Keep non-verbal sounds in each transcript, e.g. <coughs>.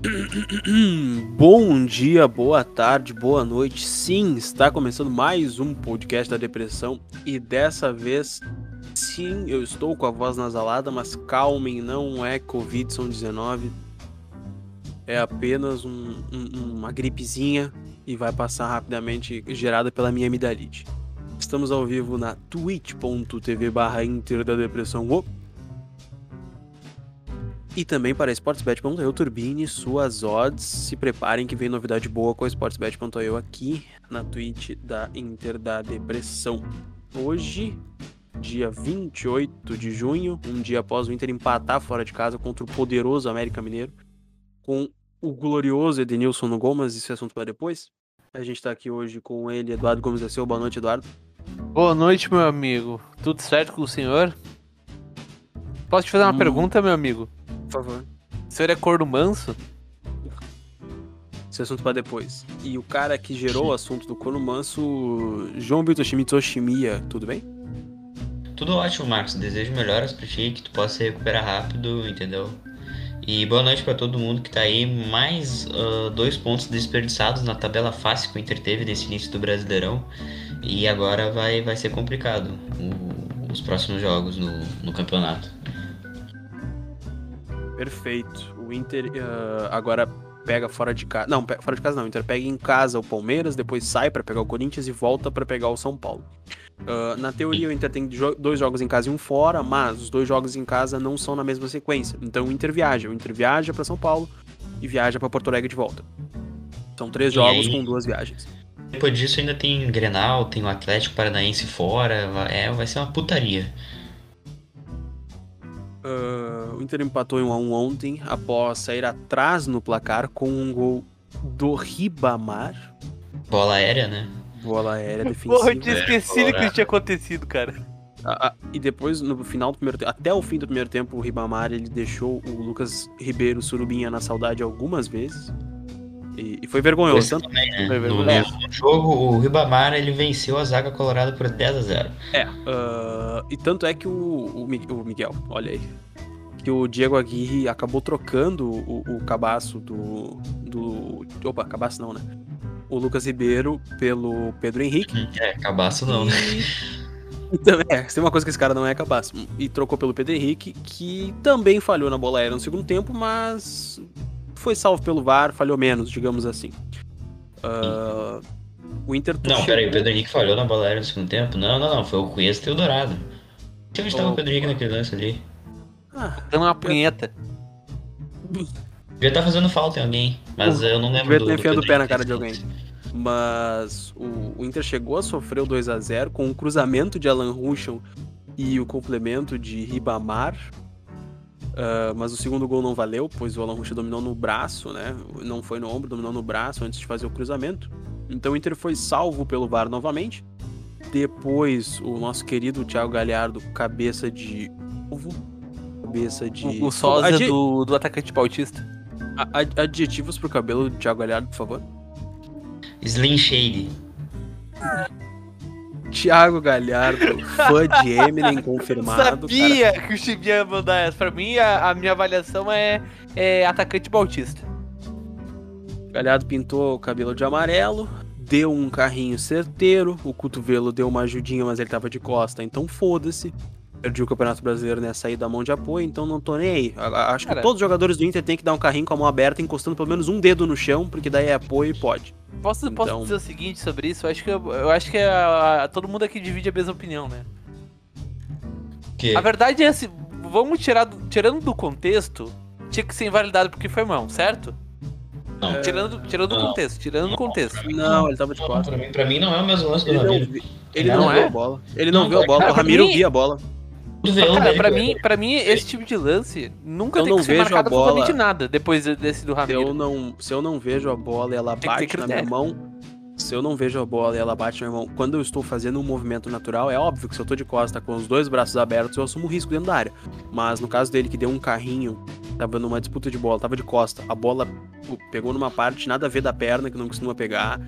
<clears throat> Bom dia, boa tarde, boa noite. Sim, está começando mais um podcast da depressão e dessa vez, sim, eu estou com a voz nasalada, mas calmem, não é Covid-19. É apenas um, um, uma gripezinha e vai passar rapidamente, gerada pela minha amidalite. Estamos ao vivo na twitch.tv barra Inter da Depressão. Oh e também para sportsbet.eu turbine suas odds. Se preparem que vem novidade boa com a sportsbet.eu aqui na Twitch da Inter da Depressão. Hoje, dia 28 de junho, um dia após o Inter empatar fora de casa contra o poderoso América Mineiro, com o glorioso Edenilson no gol, mas esse é assunto para depois. A gente está aqui hoje com ele, Eduardo Gomes da Silva. Boa noite, Eduardo. Boa noite, meu amigo. Tudo certo com o senhor? Posso te fazer uma hum. pergunta, meu amigo? Por favor. O senhor é corno manso? Esse assunto para depois. E o cara que gerou o assunto do corno manso, João Bitoshimi Toshimiya, tudo bem? Tudo ótimo, Marcos. Desejo melhoras pra ti, que tu possa se recuperar rápido, entendeu? E boa noite para todo mundo que tá aí. Mais uh, dois pontos desperdiçados na tabela fácil que o Inter teve desse início do Brasileirão. E agora vai, vai ser complicado o, os próximos jogos no, no campeonato. Perfeito. O Inter uh, agora pega fora de casa. Não, fora de casa não. O Inter pega em casa o Palmeiras, depois sai para pegar o Corinthians e volta para pegar o São Paulo. Uh, na teoria, o Inter tem dois jogos em casa e um fora, mas os dois jogos em casa não são na mesma sequência. Então o Inter viaja. O Inter viaja para São Paulo e viaja para Porto Alegre de volta. São três jogos aí, com duas viagens. Depois disso, ainda tem Grenal, tem o Atlético Paranaense fora. É, vai ser uma putaria. Uh, o Inter empatou em 1x1 ontem, após sair atrás no placar com um gol do Ribamar. Bola aérea, né? Bola aérea defensiva. <laughs> Porra, eu tinha esquecido é, que isso tinha acontecido, cara. Ah, ah, e depois, no final do primeiro tempo, até o fim do primeiro tempo, o Ribamar ele deixou o Lucas Ribeiro Surubinha na saudade algumas vezes. E, e foi vergonhoso. Tanto... Também, né? foi vergonhoso. No jogo, o Ribamar ele venceu a zaga colorada por 10 a 0. É, uh, e tanto é que o, o, o, Miguel, olha aí, que o Diego Aguirre acabou trocando o, o cabaço do, do. Opa, cabaço não, né? O Lucas Ribeiro pelo Pedro Henrique. É, cabaço não, né? <laughs> Então, é, tem uma coisa que esse cara não é capaz. E trocou pelo Pedro Henrique, que também falhou na bola aérea no segundo tempo, mas foi salvo pelo VAR, falhou menos, digamos assim. Uh, o Inter. Não, chegou... peraí, o Pedro Henrique falhou na bola aérea no segundo tempo? Não, não, não, foi o Cuesta e o Dourado. Onde estava oh, o Pedro Henrique naquele lance ali? Ah, dando uma punheta. Devia estar tá fazendo falta em alguém, mas uh, eu não lembro devia ter enfiado o pé na cara de alguém. Mas o, o, Inter chegou a sofrer o 2 a 0 com um cruzamento de Alan Ruschel e o complemento de Ribamar. Uh, mas o segundo gol não valeu, pois o Alan Ruschel dominou no braço, né? Não foi no ombro, dominou no braço antes de fazer o cruzamento. Então o Inter foi salvo pelo VAR novamente. Depois, o nosso querido Thiago Galhardo, cabeça de ovo. Cabeça de. O, o sósia Adi... do, do atacante pautista. Adjetivos pro cabelo do Thiago Galhardo, por favor. Slim Shade. Thiago Galhardo, fã de Eminem <laughs> confirmado. Eu sabia cara. que o Chibi ia mandar essa. Pra mim, a, a minha avaliação é, é atacante bautista. Galhardo pintou o cabelo de amarelo, deu um carrinho certeiro, o cotovelo deu uma ajudinha, mas ele tava de costa, então foda-se. Perdi o Campeonato Brasileiro nessa aí da mão de apoio, então não tô nem aí. Acho Cara, que todos os jogadores do Inter têm que dar um carrinho com a mão aberta, encostando pelo menos um dedo no chão, porque daí é apoio e pode. Posso, então... posso dizer o seguinte sobre isso? Eu acho que, eu, eu acho que a, a, todo mundo aqui divide a mesma opinião, né? Que? A verdade é assim, vamos tirar do, tirando do contexto, tinha que ser invalidado porque foi mão, certo? Não. É... Tirando, tirando do contexto, tirando do contexto. Não, ele tava de quatro. Pra mim, pra mim não é o mesmo lance do ele Ramiro. Não, ele não, não é? viu a bola. Ele não, não viu a bola, o Ramiro mim... via a bola. Cara, pra, mim, pra mim, esse tipo de lance nunca eu tem que ser marcado absolutamente nada depois desse do Ramiro. Se eu não, se eu não vejo a bola e ela bate na minha mão, se eu não vejo a bola e ela bate na minha mão, quando eu estou fazendo um movimento natural, é óbvio que se eu tô de costa com os dois braços abertos, eu assumo risco dentro da área. Mas no caso dele que deu um carrinho, tava numa disputa de bola, tava de costa, a bola pegou numa parte nada a ver da perna que não costuma pegar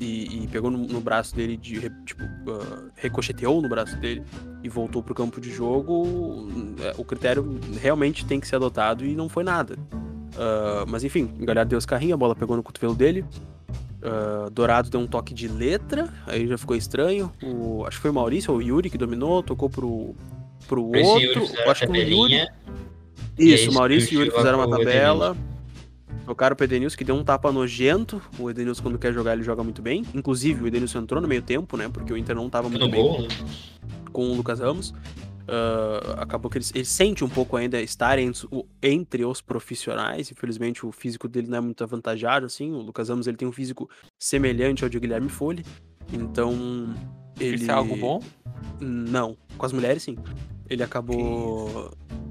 e, e pegou no, no, braço dele, de, tipo, uh, ricocheteou no braço dele e voltou pro campo de jogo, é, o critério realmente tem que ser adotado e não foi nada. Uh, mas enfim, o Galhardo deu os carrinhos, a bola pegou no cotovelo dele. Uh, Dourado deu um toque de letra, aí já ficou estranho. O, acho que foi o Maurício ou o Yuri que dominou, tocou pro, pro Esse outro. Acho que o Yuri. Isso, Maurício e Yuri fizeram uma com o tabela. Tocaram pro Edenilson, que deu um tapa nojento. O Edenilson, quando quer jogar, ele joga muito bem. Inclusive, o Edenilson entrou no meio tempo, né? Porque o Inter não tava muito bem gol, né? com o Lucas Ramos. Uh, acabou que ele, ele, sente um pouco ainda estar entre, entre, os profissionais. Infelizmente, o físico dele não é muito avantajado, assim. O Lucas Ramos ele tem um físico semelhante ao de Guilherme Folli. Então, ele... Isso é algo bom? Não. Com as mulheres, sim. Ele acabou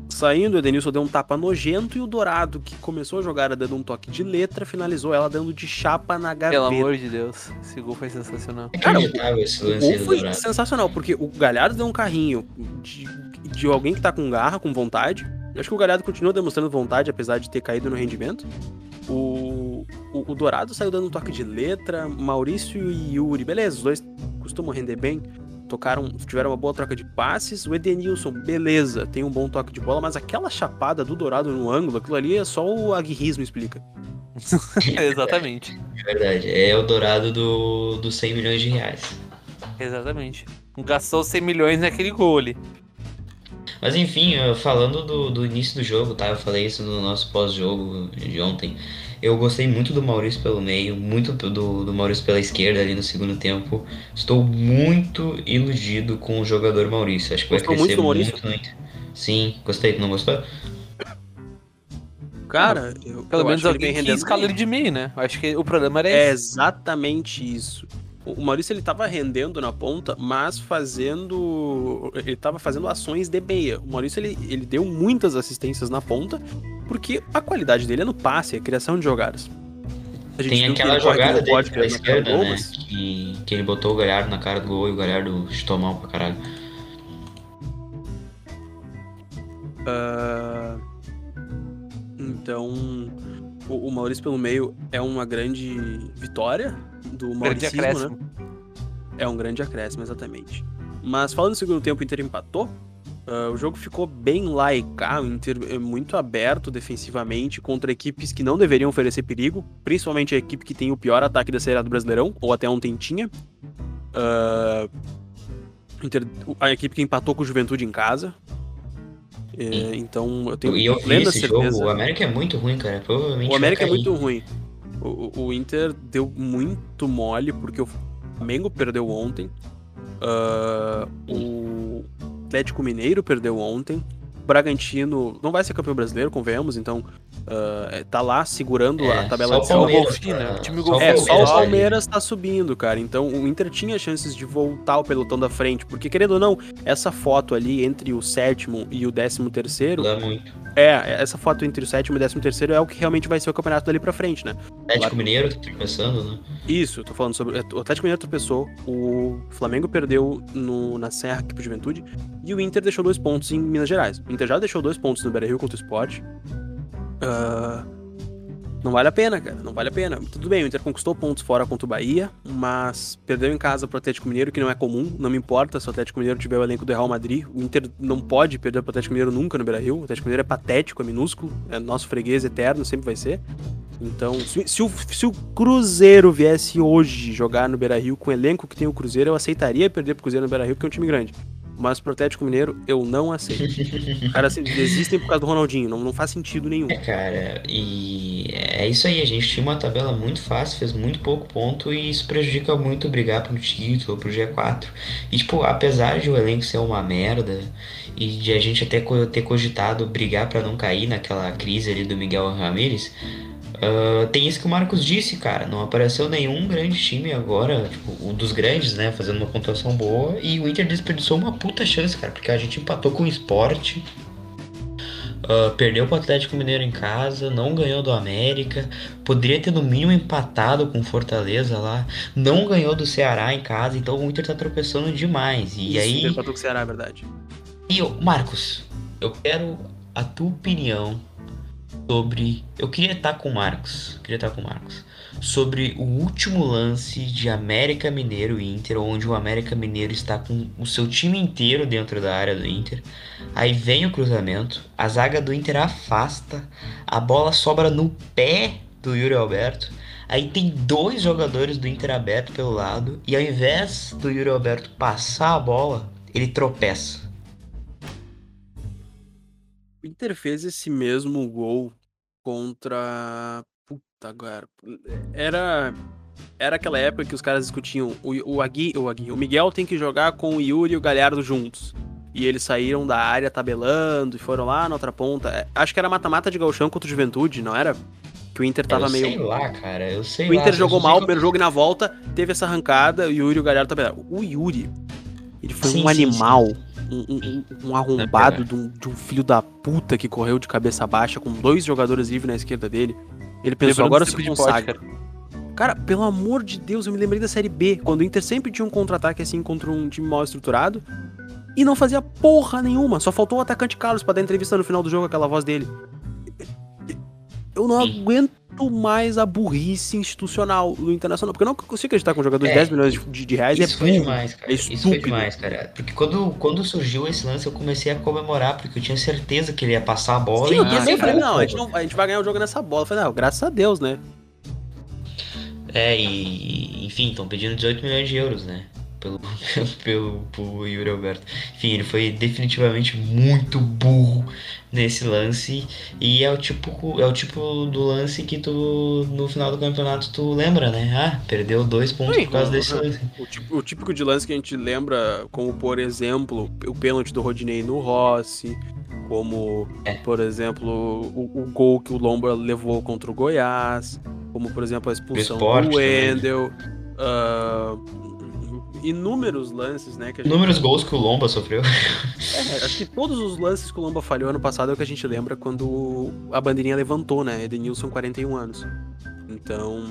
saindo, o Edenilson deu um tapa nojento e o Dourado, que começou a jogar dando um toque de letra, finalizou ela dando de chapa na gaveta. Pelo amor de Deus, esse gol foi sensacional. Cara, o, esse o gol foi Dourado. sensacional, porque o Galhardo deu um carrinho de, de alguém que tá com garra, com vontade. Eu acho que o Galhardo continua demonstrando vontade, apesar de ter caído no rendimento. O, o, o Dourado saiu dando um toque de letra, Maurício e Yuri, beleza, os dois costumam render bem tocaram, tiveram uma boa troca de passes. O Edenilson, beleza, tem um bom toque de bola, mas aquela chapada do Dourado no ângulo, aquilo ali é só o aguirrismo explica. <laughs> Exatamente. É verdade. É o dourado do, dos 100 milhões de reais. Exatamente. Gastou 100 milhões naquele gol ali. Mas enfim, falando do, do início do jogo, tá? Eu falei isso no nosso pós-jogo de ontem. Eu gostei muito do Maurício pelo meio, muito do, do Maurício pela esquerda ali no segundo tempo. Estou muito iludido com o jogador Maurício. Acho que Gostou vai crescer muito do muito, muito. Sim, gostei. Não gostou? Cara, eu, Pelo eu menos alguém rendendo escala ele de meio, né? Eu acho que o problema era É esse. exatamente isso. O Maurício ele tava rendendo na ponta, mas fazendo. Ele tava fazendo ações de meia. O Maurício ele, ele deu muitas assistências na ponta, porque a qualidade dele é no passe, é a criação de jogadas. A gente Tem aquela jogada dele cara do esquerda, gol, né? mas- Que, que ele botou o Galhardo na cara do gol e o Galhardo chutou mal pra caralho. Ah, então, o, o Maurício pelo meio é uma grande vitória do Mauricismo, né? acréscimo. É um grande acréscimo, exatamente. Mas falando no segundo tempo, o Inter empatou. Ah, o jogo ficou bem lá e cá, o Inter é muito aberto defensivamente contra equipes que não deveriam oferecer perigo, principalmente a equipe que tem o pior ataque da Série A do Brasileirão, ou até ontem tinha. O Inter- a equipe que empatou com o Juventude em casa. É, então eu tenho E eu vi plena esse certeza. jogo, o América é muito ruim, cara. Provavelmente O América é muito ruim. O, o- Inter deu muito mole porque o Flamengo perdeu ontem. Ah, o Atlético Mineiro perdeu ontem. O Bragantino não vai ser campeão brasileiro, convenhamos, então é, tá lá segurando É, a tabela só de o cima. Palmeiras, golfinho, né? O time Só o É, só o Palmeiras, Palmeiras tá subindo, cara. Então o Inter tinha chances de voltar ao pelotão da frente. Porque, querendo ou não, essa foto ali entre o sétimo e o décimo terceiro. Dá muito. É, essa foto entre o sétimo e o décimo terceiro é o que realmente vai ser o campeonato dali pra frente, né? Atlético. Mineiro tá tropeçando, né? Isso, tô falando sobre. O Atlético Mineiro tropeçou, o Flamengo perdeu no, na Serra aqui pro Juventude e o Inter deixou dois pontos em Minas Gerais. O Inter já deixou dois pontos no Beira Rio contra o Sport. Ah, não vale a pena, cara. Não vale a pena. Tudo bem, o Inter conquistou pontos fora contra o Bahia, mas perdeu em casa pro Atlético Mineiro, que não é comum. Não me importa se o Atlético Mineiro tiver o elenco do Real Madrid. O Inter não pode perder pro Atlético Mineiro nunca no Beira Rio. O Atlético Mineiro é patético, é minúsculo, é nosso freguês eterno, sempre vai ser. Então, se, se o, se o Cruzeiro viesse hoje jogar no Beira Rio com o elenco que tem o Cruzeiro, eu aceitaria perder pro Cruzeiro no Beira Rio, porque é um time grande. Mas pro Atlético Mineiro, eu não aceito. <laughs> Os caras assim, desistem por causa do Ronaldinho, não, não faz sentido nenhum. É, cara, e é isso aí, a gente tinha uma tabela muito fácil, fez muito pouco ponto e isso prejudica muito brigar pro título, pro G4. E, tipo, apesar de o elenco ser uma merda e de a gente até ter cogitado brigar pra não cair naquela crise ali do Miguel Ramírez, ah, tem isso que o Marcos disse, cara, não apareceu nenhum grande time agora, tipo, o dos grandes, né, fazendo uma pontuação boa e o Inter desperdiçou uma puta chance, cara, porque a gente empatou com o Sport. Ah, perdeu pro Atlético Mineiro em casa, não ganhou do América, poderia ter no mínimo empatado com o Fortaleza lá, não ganhou do Ceará em casa, então o Inter tá tropeçando demais. E Isso, aí, empatou com o Ceará, é verdade. e eu, Marcos, eu quero a tua opinião sobre. Eu queria estar com o Marcos. Queria estar com o Marcos. Sobre o último lance de América Mineiro e Inter, onde o América Mineiro está com o seu time inteiro dentro da área do Inter. Aí vem o cruzamento, a zaga do Inter afasta, a bola sobra no pé do Yuri Alberto. Aí tem dois jogadores do Inter aberto pelo lado, e ao invés do Yuri Alberto passar a bola, ele tropeça. O Inter fez esse mesmo gol contra. Puta, agora. Era. Era aquela época que os caras discutiam. O, o, Agui, o, Agui, o Miguel tem que jogar com o Yuri e o Galhardo juntos. E eles saíram da área tabelando e foram lá na outra ponta. É, acho que era mata-mata de Galchão contra o Juventude, não era? Que o Inter tava eu meio. Sei lá, cara, eu sei O Inter lá, jogou mal o primeiro jogo e na volta teve essa arrancada, o Yuri e o Galhardo tabelaram. O Yuri, ele foi Sim, um sim, animal. sim. Um, um- um arrombado de um, de um filho da puta que correu de cabeça baixa com dois jogadores livres na esquerda dele. Ele pensou, agora se consagra. pod, Cara, pelo amor de Deus, eu me lembrei da Série B, quando o Inter sempre tinha um contra-ataque assim contra um time mal estruturado e não fazia porra nenhuma. Só faltou o atacante Carlos pra dar entrevista no final do jogo, aquela voz dele. Eu não Sim. Aguento mais a burrice institucional do Internacional, porque eu não consigo acreditar com um jogador de É, 10 milhões de, de- reais Isso é foi demais, cara. é Isso foi demais, cara. Porque quando, quando surgiu esse lance, eu comecei a comemorar, porque eu tinha certeza que ele ia passar a bola Sim, e eu falei, não, a gente, não, a gente vai ganhar o jogo nessa bola. Eu falei, não, graças a Deus, né? É, e enfim, estão pedindo 18 milhões de euros, né? Pelo, <laughs> pelo, pelo, Yuri Alberto. Enfim, ele foi definitivamente muito burro nesse lance. E é o tipo, é o tipo do lance que tu, no final do campeonato, tu lembra, né? Ah, perdeu dois pontos Sim, por causa desse lance. O, tipo- o típico de lance que a gente lembra, como por exemplo, o pênalti do Rodinei no Rossi, como, É. por exemplo, o, o gol que o Lomba levou contra o Goiás, como por exemplo a expulsão do também. Wendel. ah, inúmeros lances, né? Que a gente Inúmeros gols que o Lomba sofreu. É, acho que todos os lances que o Lomba falhou ano passado é o que a gente lembra quando a bandeirinha levantou, né? Edenilson, 41 anos. Então.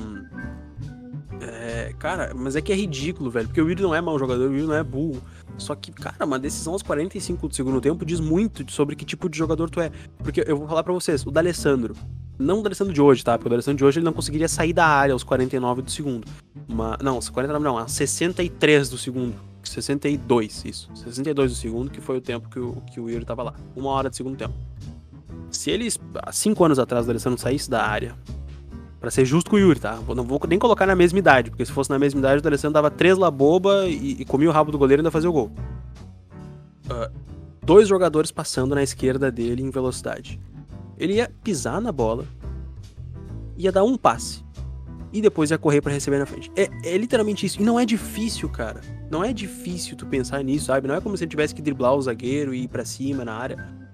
É, cara, mas é que é ridículo, velho. Porque o Yuri não é mau jogador, o Yuri não é burro. Só que, cara, uma decisão aos 45 do segundo tempo diz muito sobre que tipo de jogador tu é. Porque eu vou falar pra vocês, o D'Alessandro. Não o D'Alessandro de hoje, tá? Porque o D'Alessandro de hoje ele não conseguiria sair da área aos 49 do segundo. Mas, não, aos 49 não, aos 63 do segundo. 62, isso. 62 do segundo, que foi o tempo que o, que o Yuri tava lá. Uma hora de segundo tempo. Se eles, há cinco anos atrás, o D'Alessandro saísse da área, pra ser justo com o Yuri, tá? Não vou nem colocar na mesma idade, porque se fosse na mesma idade, o D'Alessandro dava três laboba e, e comia o rabo do goleiro e ainda fazia o gol. Ah, dois jogadores passando na esquerda dele em velocidade. Ele ia pisar na bola, ia dar um passe e depois ia correr pra receber na frente. É, é literalmente isso. E não é difícil, cara. Não é difícil tu pensar nisso, sabe? Não é como se ele tivesse que driblar o zagueiro e ir pra cima na área.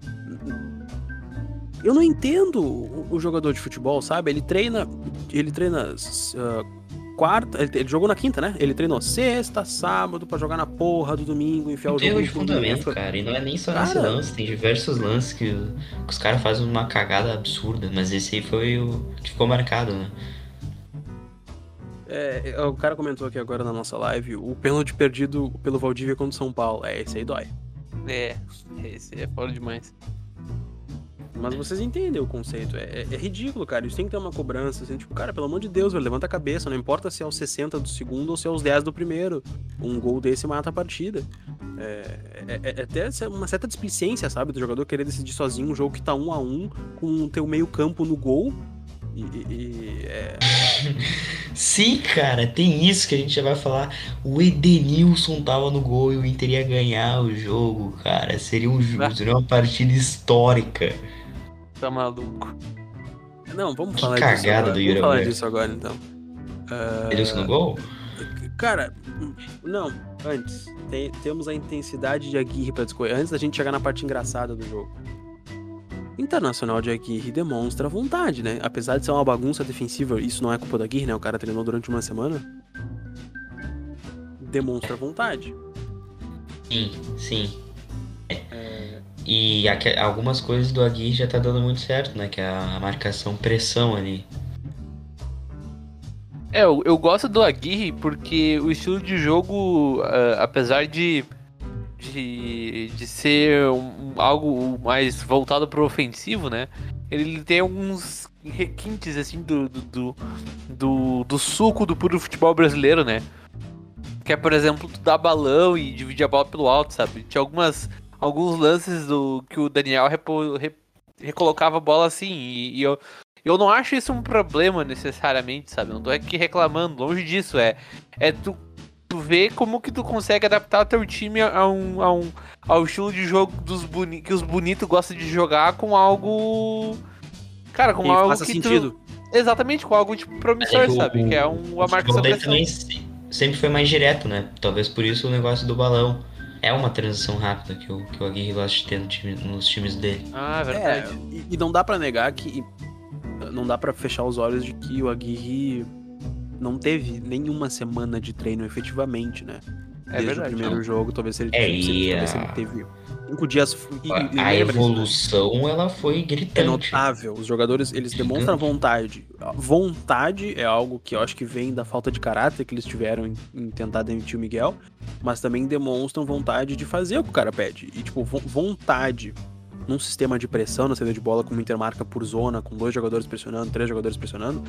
Eu não entendo o, o jogador de futebol, sabe? Ele treina. Ele treina. ah, quarta. Ele, ele jogou na quinta, né? Ele treinou sexta, sábado, pra jogar na porra do domingo, enfiar o Tem jogo erro de no domingo. fundamento, cara. E não é nem só nesse Cara. lance, tem diversos lances que, que os caras fazem uma cagada absurda, mas esse aí foi o que ficou marcado, né? É, o cara comentou aqui agora na nossa live o pênalti perdido pelo Valdívia contra o São Paulo. É, esse aí dói. É, <laughs> esse é foda demais. Mas vocês entendem o conceito. É, é- é ridículo, cara. Isso tem que ter uma cobrança. Assim, tipo, cara, pelo amor de Deus, velho, levanta a cabeça. Não importa se é aos 60 do segundo ou se é aos 10 do primeiro. Um gol desse mata a partida. É, é- é até uma certa displicência, sabe? Do jogador querer decidir sozinho um jogo que tá um a um com o teu meio campo no gol. E, e- é, <laughs> Sim, cara, tem isso que a gente já vai falar. O Edenilson tava no gol e o Inter ia ganhar o jogo, cara. Seria, um, Ah. seria uma partida histórica. Tá maluco. Não, vamos Que falar disso agora. do Yuri Vamos falar Alberto. disso agora, então. Ah, Edenilson no gol? Cara, não, antes. Tem- temos a intensidade de Aguirre pra discorrer. Antes da gente chegar na parte engraçada do jogo. Internacional de Aguirre demonstra vontade, né? Apesar de ser uma bagunça defensiva, isso não é culpa da Aguirre, né? O cara treinou durante uma semana. Demonstra vontade. Sim, sim. E algumas coisas do Aguirre já tá dando muito certo, né? Que é a marcação pressão ali. É, eu, eu gosto do Aguirre porque o estilo de jogo, ah, apesar de, de, de ser um- algo mais voltado pro ofensivo, né? ele tem alguns requintes, assim, do, do, do, do suco do puro futebol brasileiro, né? Que é, por exemplo, tu dar balão e dividir a bola pelo alto, sabe? Tinha algumas, alguns lances do que o Daniel repo, re, recolocava a bola assim, e, e, eu, eu não acho isso um problema necessariamente, sabe? Não tô aqui reclamando, longe disso, é, é tu, tu ver como que tu consegue adaptar teu time a um, a um, ao estilo de jogo dos boni que os bonitos gostam de jogar com algo Cara, com e algo faça que sentido. Tu... Exatamente, com algo tipo promissor, é, sabe? O, que é um, uma marcação também sempre foi mais direto, né? Talvez por isso o negócio do balão. É uma transição rápida que o, que o Aguirre gosta de ter no time, nos times dele. Ah, é verdade. É, e, e não dá para negar que. Não dá para fechar os olhos de que o Aguirre não teve nenhuma semana de treino efetivamente, né? É Desde verdade, o primeiro não. jogo, talvez ele, é, e, talvez ele teve cinco dias. E, a, evolução ela foi gritante. É notável. Os jogadores eles Gigante. demonstram vontade. Vontade é algo que eu acho que vem da falta de caráter que eles tiveram em, em tentar demitir o Miguel, mas também demonstram vontade de fazer o que o cara pede. E tipo, vontade num sistema de pressão na saída de bola com uma intermarca por zona, com dois jogadores pressionando, três jogadores pressionando,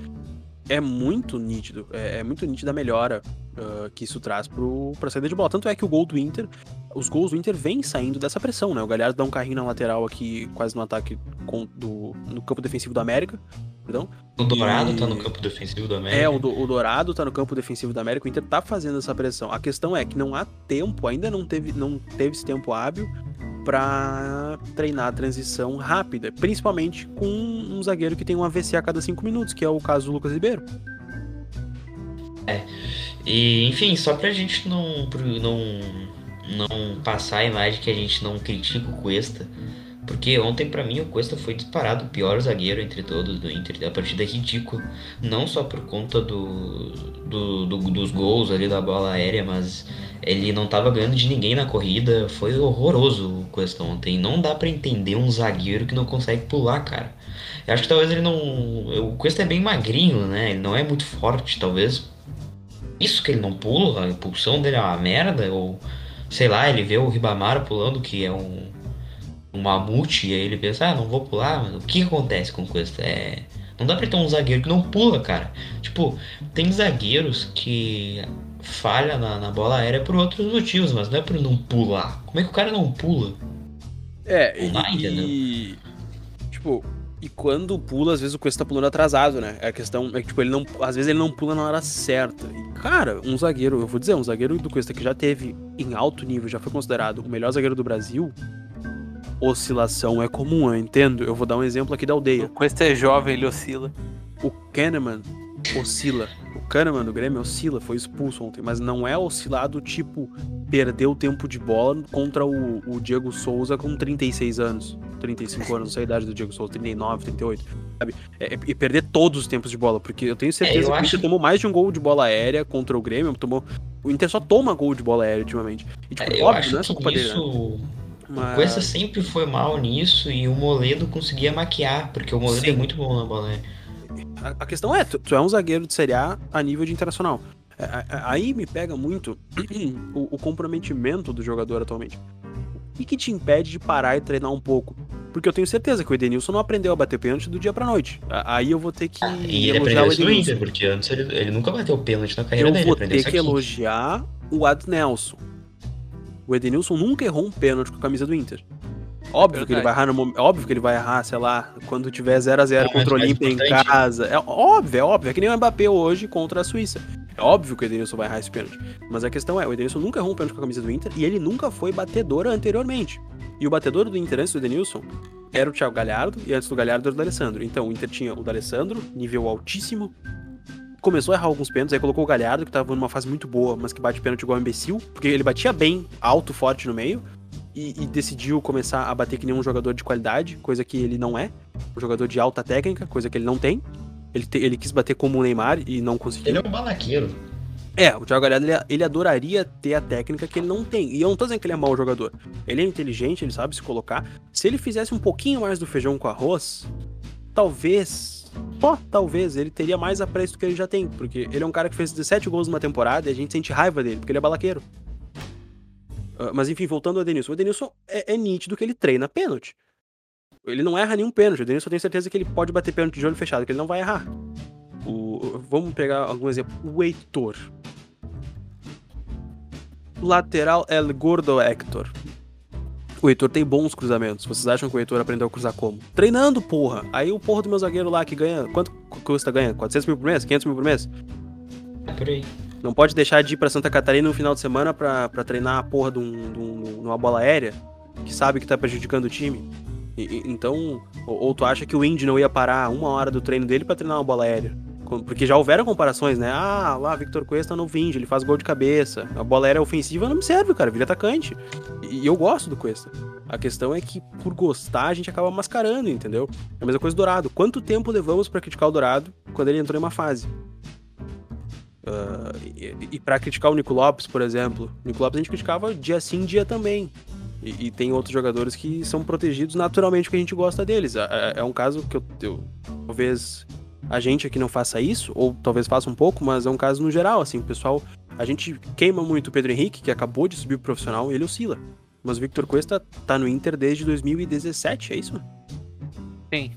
é muito nítido, é, é muito nítida a melhora uh, que isso traz pro, pra saída de bola. Tanto é que o gol do Inter, os gols do Inter vêm saindo dessa pressão, né? O Galhardo dá um carrinho na lateral aqui, quase no ataque com, do, no campo defensivo do América. Perdão. O Dourado e... tá no campo defensivo do América. É, o, do, o Dourado tá no campo defensivo do América. O Inter tá fazendo essa pressão. A questão é que não há tempo, ainda não teve, não teve esse tempo hábil para treinar a transição rápida, principalmente com um zagueiro que tem um AVC a cada cinco minutos, que é o caso do Lucas Ribeiro. É. E, enfim, só pra gente não, não, não passar a imagem que a gente não critica o Cuesta, porque ontem, para mim, o Cuesta foi disparado o pior zagueiro entre todos do Inter. A partida é ridícula. Não só por conta do, do, do, dos gols ali da bola aérea, mas ele não tava ganhando de ninguém na corrida. Foi horroroso o Cuesta ontem. Não dá para entender um zagueiro que não consegue pular, cara. Eu acho que talvez ele não. O Cuesta é bem magrinho, né? Ele não é muito forte, talvez. Isso que ele não pula, a impulsão dele é uma merda, ou sei lá, ele vê o Ribamar pulando, que é um um mamute, e aí ele pensa, ah, não vou pular, mano. O que acontece com coisa? É. Não dá pra ter um zagueiro que não pula, cara. Tipo, tem zagueiros que falha na, na bola aérea por outros motivos, mas não é por não pular. Como é que o cara não pula? É, e, e, Tipo, e quando pula, às vezes o Cuesta tá pulando atrasado, né? A questão é que, tipo, ele não. Às vezes ele não pula na hora certa. E, cara, um zagueiro, eu vou dizer, um zagueiro do Cuesta que já teve em alto nível, já foi considerado o melhor zagueiro do Brasil, oscilação é comum, eu entendo. Eu vou dar um exemplo aqui da aldeia. O Cuesta é jovem, ele oscila. O Kahneman oscila. O Kahneman do Grêmio oscila, foi expulso ontem, mas não é oscilado tipo perdeu tempo de bola contra o, o Diego Souza com 36 anos. 35 anos, não sei a idade do Diego Souza, 39, 38. Sabe? É, é, e perder todos os tempos de bola, porque eu tenho certeza é, eu que acho... o Inter tomou mais de um gol de bola aérea contra o Grêmio. Tomou... O Inter só toma gol de bola aérea ultimamente. E, tipo, é, óbvio, não é só culpa isso... dele. Né? Mas... O Cuesta sempre foi mal nisso e o Moledo conseguia maquiar, porque o Moledo é Sim. é muito bom na bola. Né? A, questão é, tu, tu, é um zagueiro de Série A a nível de internacional. É, aí me pega muito <clears throat> o, o, comprometimento do jogador atualmente. O que, que te impede de parar e treinar um pouco? Porque eu tenho certeza que o Edenilson não aprendeu a bater pênalti do dia pra noite. Aí eu vou ter que. Ah, e ele aprendeu isso no Inter, porque antes ele, ele nunca bateu pênalti na carreira eu dele. Eu vou ter que elogiar o Adnelson. O Edenilson nunca errou um pênalti com a camisa do Inter. Óbvio que ele vai errar no óbvio que ele vai errar, sei lá, quando tiver 0 a 0 contra o Olímpia em casa. É óbvio, é óbvio, é que nem o Mbappé hoje contra a Suíça. É óbvio que o Edenilson vai errar esse pênalti. Mas a questão é, o Edenilson nunca errou um pênalti com a camisa do Inter e ele nunca foi batedor anteriormente. E o batedor do Inter antes do Edenilson era o Thiago Galhardo e antes do Galhardo era o D'Alessandro. Então o Inter tinha o D'Alessandro, nível altíssimo, começou a errar alguns pênaltis, aí colocou o Galhardo, que tava numa fase muito boa, mas que bate pênalti igual um imbecil, porque ele batia bem, alto, forte no meio, e, e, decidiu começar a bater que nem um jogador de qualidade, coisa que ele não é, um jogador de alta técnica, coisa que ele não tem. Ele, te, ele quis bater como o Neymar e não conseguiu. Ele é um balaqueiro. É, o Thiago Galhardo, ele, ele, adoraria ter a técnica que ele não tem. E eu não tô dizendo que ele é mau jogador. Ele é inteligente, ele sabe se colocar. Se ele fizesse um pouquinho mais do feijão com arroz, talvez só talvez ele teria mais apreço do que ele já tem, porque ele é um cara que fez 17 gols numa temporada e a gente sente raiva dele, porque ele é balaqueiro. Uh, mas enfim, voltando ao Edenilson. O Edenilson é, é nítido que ele treina pênalti. Ele não erra nenhum pênalti. O Denilson eu tenho certeza que ele pode bater pênalti de olho fechado, que ele não vai errar. O, vamos pegar algum exemplo. O Heitor. Lateral El Gordo Hector. O Heitor tem bons cruzamentos. Vocês acham que o Heitor aprendeu a cruzar como? Treinando, porra. Aí o porra do meu zagueiro lá que ganha. Quanto custa ganha? 400 mil por mês? 500 mil por mês? É por aí. Não pode deixar de ir pra Santa Catarina no final de semana pra treinar a porra de, um, de, um, de uma bola aérea que sabe que tá prejudicando o time. E, então, ou, ou, tu acha que o Indy não ia parar uma hora do treino dele para treinar uma bola aérea? Porque já houveram comparações, né? Ah, lá, Victor Cuesta no Vindy, ele faz gol de cabeça. A bola aérea ofensiva não me serve, cara, vira atacante. E eu gosto do Cuesta. A questão é que, por gostar, a gente acaba mascarando, entendeu? É a mesma coisa do Dourado. Quanto tempo levamos para criticar o Dourado quando ele entrou em uma fase? Uh, e, e para criticar o Nico Lopes, por exemplo, o Nico Lopes a gente criticava dia sim, dia também. E, e, tem outros jogadores que são protegidos naturalmente porque a gente gosta deles. É, é, é um caso que eu, eu, talvez a gente aqui não faça isso, ou talvez faça um pouco, mas é um caso no geral, assim, o pessoal. A gente queima muito o Pedro Henrique, que acabou de subir pro profissional, ele oscila. Mas o Victor Cuesta tá no Inter desde 2017, é isso? Sim.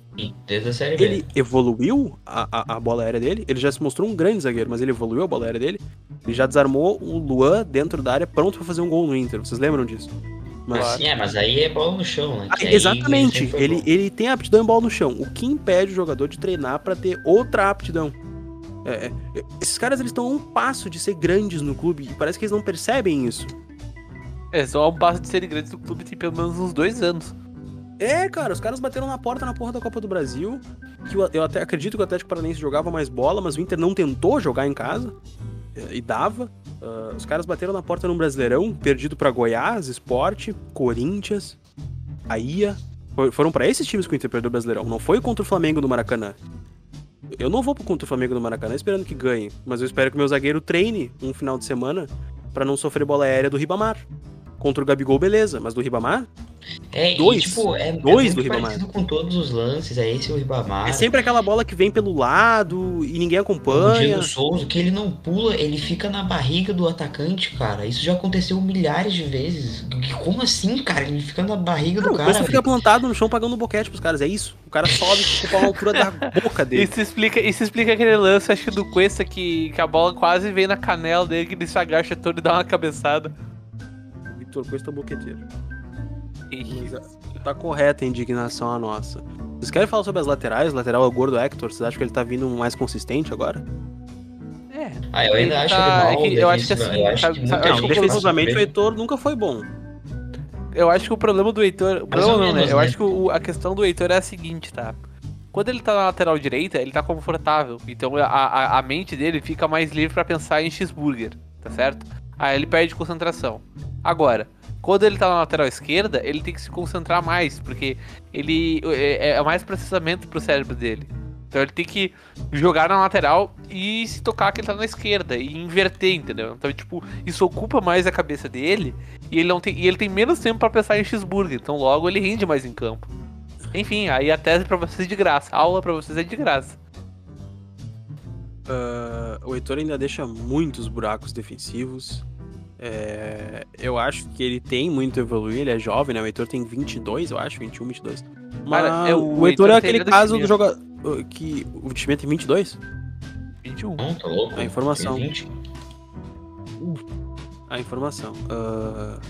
Desde a série B. Ele evoluiu a, a, a, bola aérea dele. Ele já se mostrou um grande zagueiro, mas ele evoluiu a bola aérea dele. Ele já desarmou o Luan dentro da área, pronto para fazer um gol no Inter. Vocês lembram disso? Mas, Sim, é, mas aí é bola no chão, né? Ah, exatamente. Ele, ele tem aptidão em bola no chão. O que impede o jogador de treinar para ter outra aptidão? É, é, esses caras eles estão a um passo de ser grandes no clube e parece que eles não percebem isso. É, só a um passo de serem grandes no clube tem pelo menos uns dois anos. É, cara, os caras bateram na porta na porra da Copa do Brasil. Que eu, eu até acredito que o Atlético Paranaense jogava mais bola, mas o Inter não tentou jogar em casa. É, e dava. Uh, os caras bateram na porta no Brasileirão, perdido para Goiás, Esporte, Corinthians, Bahia. Foram para esses times que o Inter perdeu o Brasileirão. Não foi contra o Flamengo no Maracanã. Eu não vou contra o Flamengo no Maracanã esperando que ganhe, mas eu espero que meu zagueiro treine um final de semana para não sofrer bola aérea do Ribamar. Contra o Gabigol, beleza, mas do Ribamar? É, dois. E, tipo, é, dois é do Ribamar. com todos os lances, é esse o Ribamar. É sempre aquela bola que vem pelo lado e ninguém acompanha. O Diego Souza, que ele não pula, ele fica na barriga do atacante, cara. Isso já aconteceu milhares de vezes. Como assim, cara? Ele fica na barriga do cara. Você fica plantado no chão pagando boquete pros caras, é isso. O cara sobe com a altura da boca dele. Isso explica, isso explica aquele lance, acho que do Cuesta, que, que a bola quase vem na canela dele, que ele se agacha todo e dá uma cabeçada. Vitor Cuesta boqueteiro. <laughs> tá correta a indignação a nossa. Vocês querem falar sobre as laterais? O lateral é o gordo Hector. Vocês acham que ele tá vindo mais consistente agora? É. Ah, eu ainda acho tá... ele mal. É eu acho que assim. Eu acho que sabe, não, defensivamente o Heitor nunca foi bom. Eu acho que o problema do Heitor. O problema não, né? Eu né? acho que o, a questão do Heitor é a seguinte, tá? Quando ele tá na lateral direita, ele tá confortável. Então a, a, a mente dele fica mais livre para pensar em cheeseburger, tá certo? Aí ele perde concentração. Agora, quando ele tá na lateral esquerda, ele tem que se concentrar mais, porque ele é, é mais processamento pro cérebro dele. Então ele tem que jogar na lateral e se tocar que ele tá na esquerda e inverter, entendeu? Então, tipo, isso ocupa mais a cabeça dele e ele não tem, e ele tem menos tempo para pensar em cheeseburger, então logo ele rende mais em campo. Enfim, aí a tese para vocês é de graça, a aula para vocês é de graça. Uh, o Heitor ainda deixa muitos buracos defensivos. É, eu acho que ele tem muito a evoluir, ele é jovem, né? O Heitor tem 22, eu acho, 21, 22. Mas Cara, é, o, o Heitor, é aquele caso do jogador que o time tem 22? 21. Não, tá louco. A informação. A informação. Uh,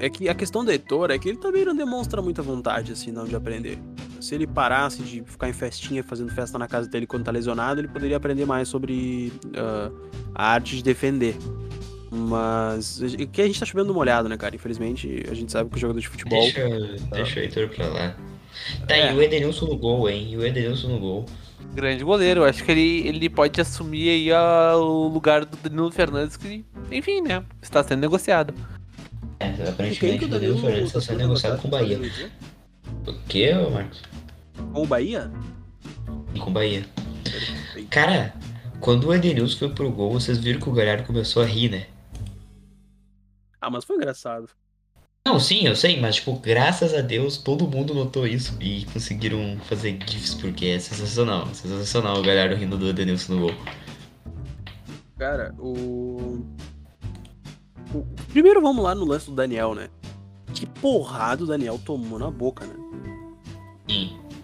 é que a questão do Heitor é que ele também não demonstra muita vontade, assim, não, de aprender. Se ele parasse de ficar em festinha, fazendo festa na casa dele quando tá lesionado, ele poderia aprender mais sobre uh, a arte de defender. Mas que a gente tá chovendo molhado, né, cara? Infelizmente, a gente sabe que o jogador de futebol. Deixa, tá... deixa o Heitor pra lá. Tá, é. e o Edenilson no gol, hein? E o Edenilson no gol. Grande goleiro, acho que ele, ele pode assumir aí a, o lugar do Danilo Fernandes, que, enfim, né? Está sendo negociado. É, aparentemente o Danilo Fernandes está sendo negociado com o Bahia. O que, Marcos? Com o Bahia? Com o Bahia. Cara, quando o Edenilson foi pro gol, vocês viram que o Galhardo começou a rir, né? Ah, mas foi engraçado. Não, sim, eu sei, mas tipo, graças a Deus todo mundo notou isso e conseguiram fazer GIFs, porque é sensacional, sensacional o Galhardo rindo do Edenilson no gol. Cara, o... o. Primeiro vamos lá no lance do Daniel, né? Que porrada o Daniel tomou na boca, né?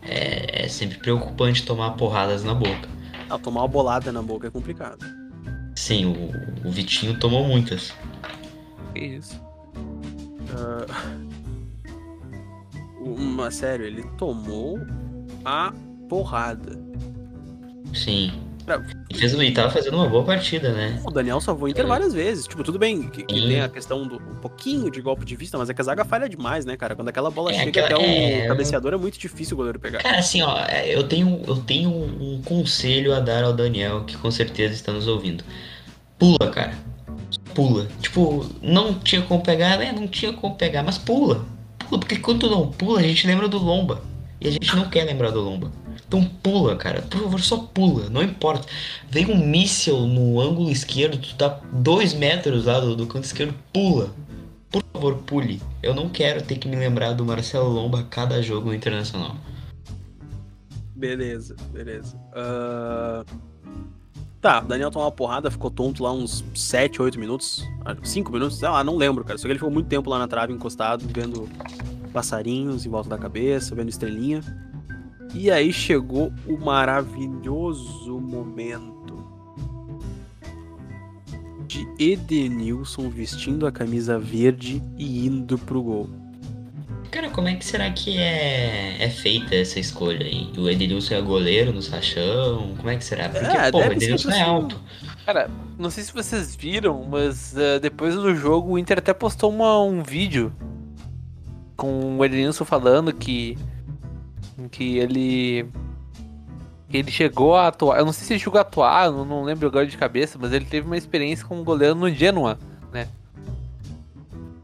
É sempre preocupante tomar porradas na boca. Ah, tomar uma bolada na boca é complicado. Sim, o, o Vitinho tomou muitas. Que isso? Uh... <laughs> Uma, sério, ele tomou a porrada. Sim. E, fez, e tava fazendo uma boa partida, né? O Daniel salvou o Inter é. várias vezes. Tipo, tudo bem que, que tem a questão do um pouquinho de golpe de vista, mas é que a zaga falha demais, né, cara? Quando aquela bola é, chega aquela, até o é... cabeceador, é muito difícil o goleiro pegar. Cara, assim, ó, é, eu tenho, eu tenho um conselho a dar ao Daniel, que com certeza está nos ouvindo. Pula, cara. Pula. Tipo, não tinha como pegar, né? Não tinha como pegar, mas pula. Pula, porque quando tu não pula, a gente lembra do Lomba. E a gente não quer lembrar do Lomba. Então pula, cara. Por favor, só pula. Não importa. Vem um míssil no ângulo esquerdo, tu tá dois metros lá do, do canto esquerdo, pula. Por favor, pule. Eu não quero ter que me lembrar do Marcelo Lomba a cada jogo internacional. Beleza, beleza. Uh... Tá, Daniel tomou uma porrada, ficou tonto lá uns 7, 8 minutos. 5 minutos, sei lá, não lembro, cara. Só que ele ficou muito tempo lá na trave, encostado, vendo passarinhos em volta da cabeça, vendo estrelinha. E aí chegou o maravilhoso momento de Edenilson vestindo a camisa verde e indo pro gol. Cara, como é que será que é, é feita essa escolha aí? O Edenilson é goleiro no Sachão? Como é que será? Porque, é, pô, o Edenilson é alto. Cara, não sei se vocês viram, mas uh, depois do jogo o Inter até postou uma, um vídeo com o Edenilson falando que que ele ele chegou a atuar, eu não sei se ele chegou a atuar, não, não lembro agora de cabeça, mas ele teve uma experiência como goleiro no Genoa, né?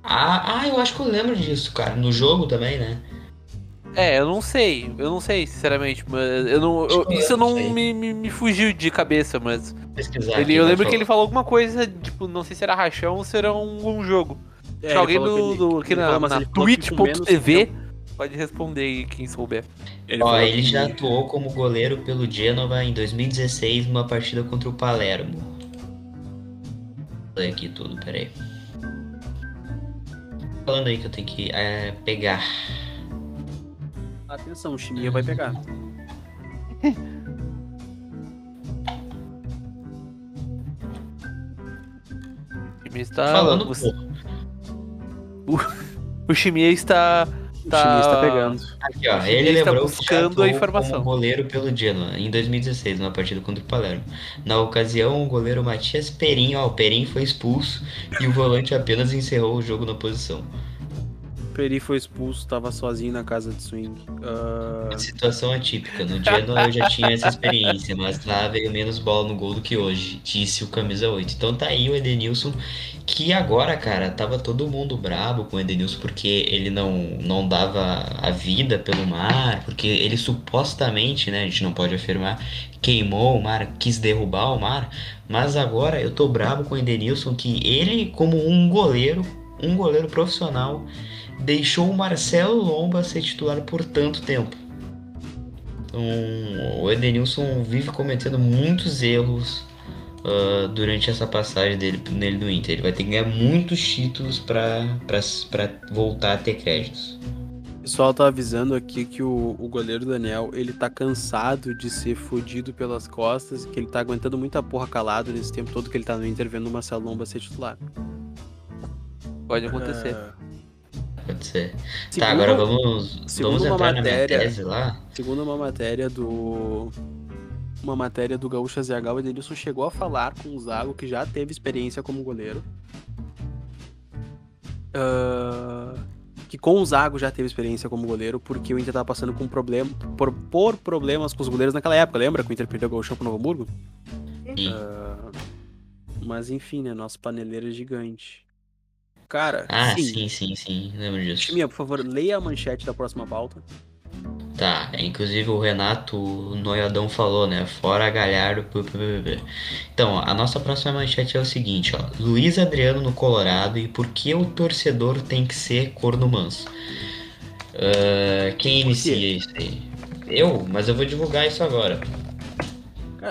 Ah, ah, eu acho que eu lembro disso, cara, no jogo também, né? É, eu não sei, eu não sei, sinceramente, mas eu não, eu, isso não me, me, me, fugiu de cabeça, mas Pesquisar ele, eu lembro que ele falou alguma coisa, tipo, não sei se era rachão ou se era um, um jogo. É, alguém do, do, aqui na, na twitch.tv Pode responder aí quem souber. Ele, Ó, ele que... já atuou como goleiro pelo Genova em 2016 numa partida contra o Palermo. Vou ler aqui tudo, peraí. Falando aí que eu tenho que é, pegar. Atenção, o Chininha vai pegar. o está. Falando, o, <laughs> o Chimia está Tá... O chinês tá pegando. Aqui, ó. Ele lembrou tá buscando a informação. como goleiro pelo Genoa em 2016, numa partida contra o Palermo. Na ocasião, o goleiro Matias Perim, ó, o Perim foi expulso e o volante apenas encerrou o jogo na posição. Peri foi expulso, tava sozinho na casa de swing. Uh... Situação atípica. No Genoa eu já tinha essa experiência, mas lá veio menos bola no gol do que hoje, disse o camisa 8. Então tá aí o Edenilson que agora, cara, tava todo mundo brabo com o Edenilson porque ele não, não dava a vida pelo mar, porque ele supostamente, né, a gente não pode afirmar, queimou o mar, quis derrubar o mar, mas agora eu tô brabo com o Edenilson que ele, como um goleiro, um goleiro profissional, deixou o Marcelo Lomba ser titular por tanto tempo. Então, o Edenilson vive cometendo muitos erros uh, durante essa passagem dele nele do Inter. Ele vai ter que ganhar muitos títulos para voltar a ter créditos. O pessoal tá avisando aqui que o, o goleiro Daniel, ele tá cansado de ser fodido pelas costas, que ele tá aguentando muita porra calado nesse tempo todo que ele tá no Inter vendo o Marcelo Lomba ser titular. Pode acontecer. Uh... Pode ser. Segundo, tá, agora vamos, vamos entrar matéria, na minha tese lá. Segundo uma matéria do uma matéria do Gaúcha ZH, o Edenilson chegou a falar com o Zago, que já teve experiência como goleiro. Uh, que com o Zago já teve experiência como goleiro, porque o Inter tava passando com problema, por, por problemas com os goleiros naquela época, lembra que o Inter perdeu o Gaúcha pro Novo Hamburgo? Uh, mas enfim, né, nosso paneleiro é gigante. Cara, ah, sim, sim, sim, sim. lembro disso. Por favor, leia a manchete da próxima pauta. Tá, inclusive o Renato Noiadão falou, né? Fora Galhardo. Então, a nossa próxima manchete é o seguinte, ó. Luiz Adriano no Colorado e por que o torcedor tem que ser corno manso? Uh, quem inicia isso aí? Eu, mas eu vou divulgar isso agora.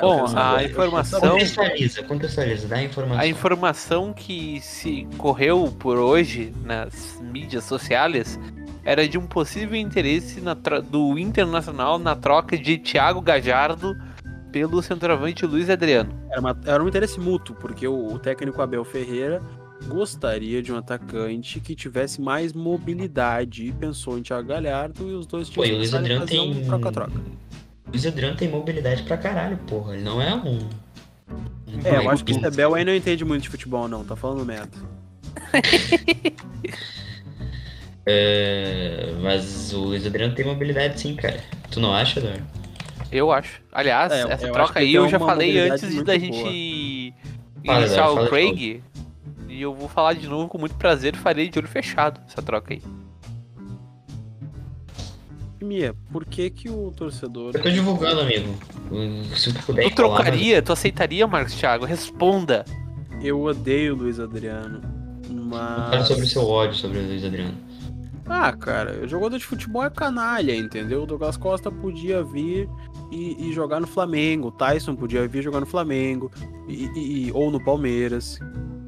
Bom, a informação. Contextualiza, contextualiza, dá a informação. A informação que se correu por hoje nas mídias sociais era de um possível interesse na do Internacional na troca de Thiago Gajardo pelo centroavante Luiz Adriano. Era, uma, era um interesse mútuo, porque o, o técnico Abel Ferreira gostaria de um atacante que tivesse mais mobilidade e pensou em Thiago Galhardo e os dois tinham que Luiz Adriano tem um troca-troca. Luiz Adriano tem mobilidade pra caralho, porra. Ele não é um. um é, eu acho que o Abel aí não entende muito de futebol, não. Tá falando merda. <laughs> é, mas o Luiz Adriano tem mobilidade sim, cara. Tu não acha, Eduardo? Eu acho. Aliás, é, essa troca aí eu já falei antes da gente boa. iniciar o Craig. E eu vou falar de novo com muito prazer. Farei de olho fechado essa troca aí. Mia, por que que o torcedor... Eu tô divulgando, amigo. Se tu puder Tu trocaria? Tu aceitaria, Marcos Thiago? Responda. Eu odeio o Luiz Adriano, mas... Fala sobre o seu ódio sobre o Luiz Adriano. Ah, cara, jogador de futebol é canalha, entendeu? O Douglas Costa podia vir e, e jogar no Flamengo, o Tyson podia vir jogar no Flamengo, e, e, ou no Palmeiras.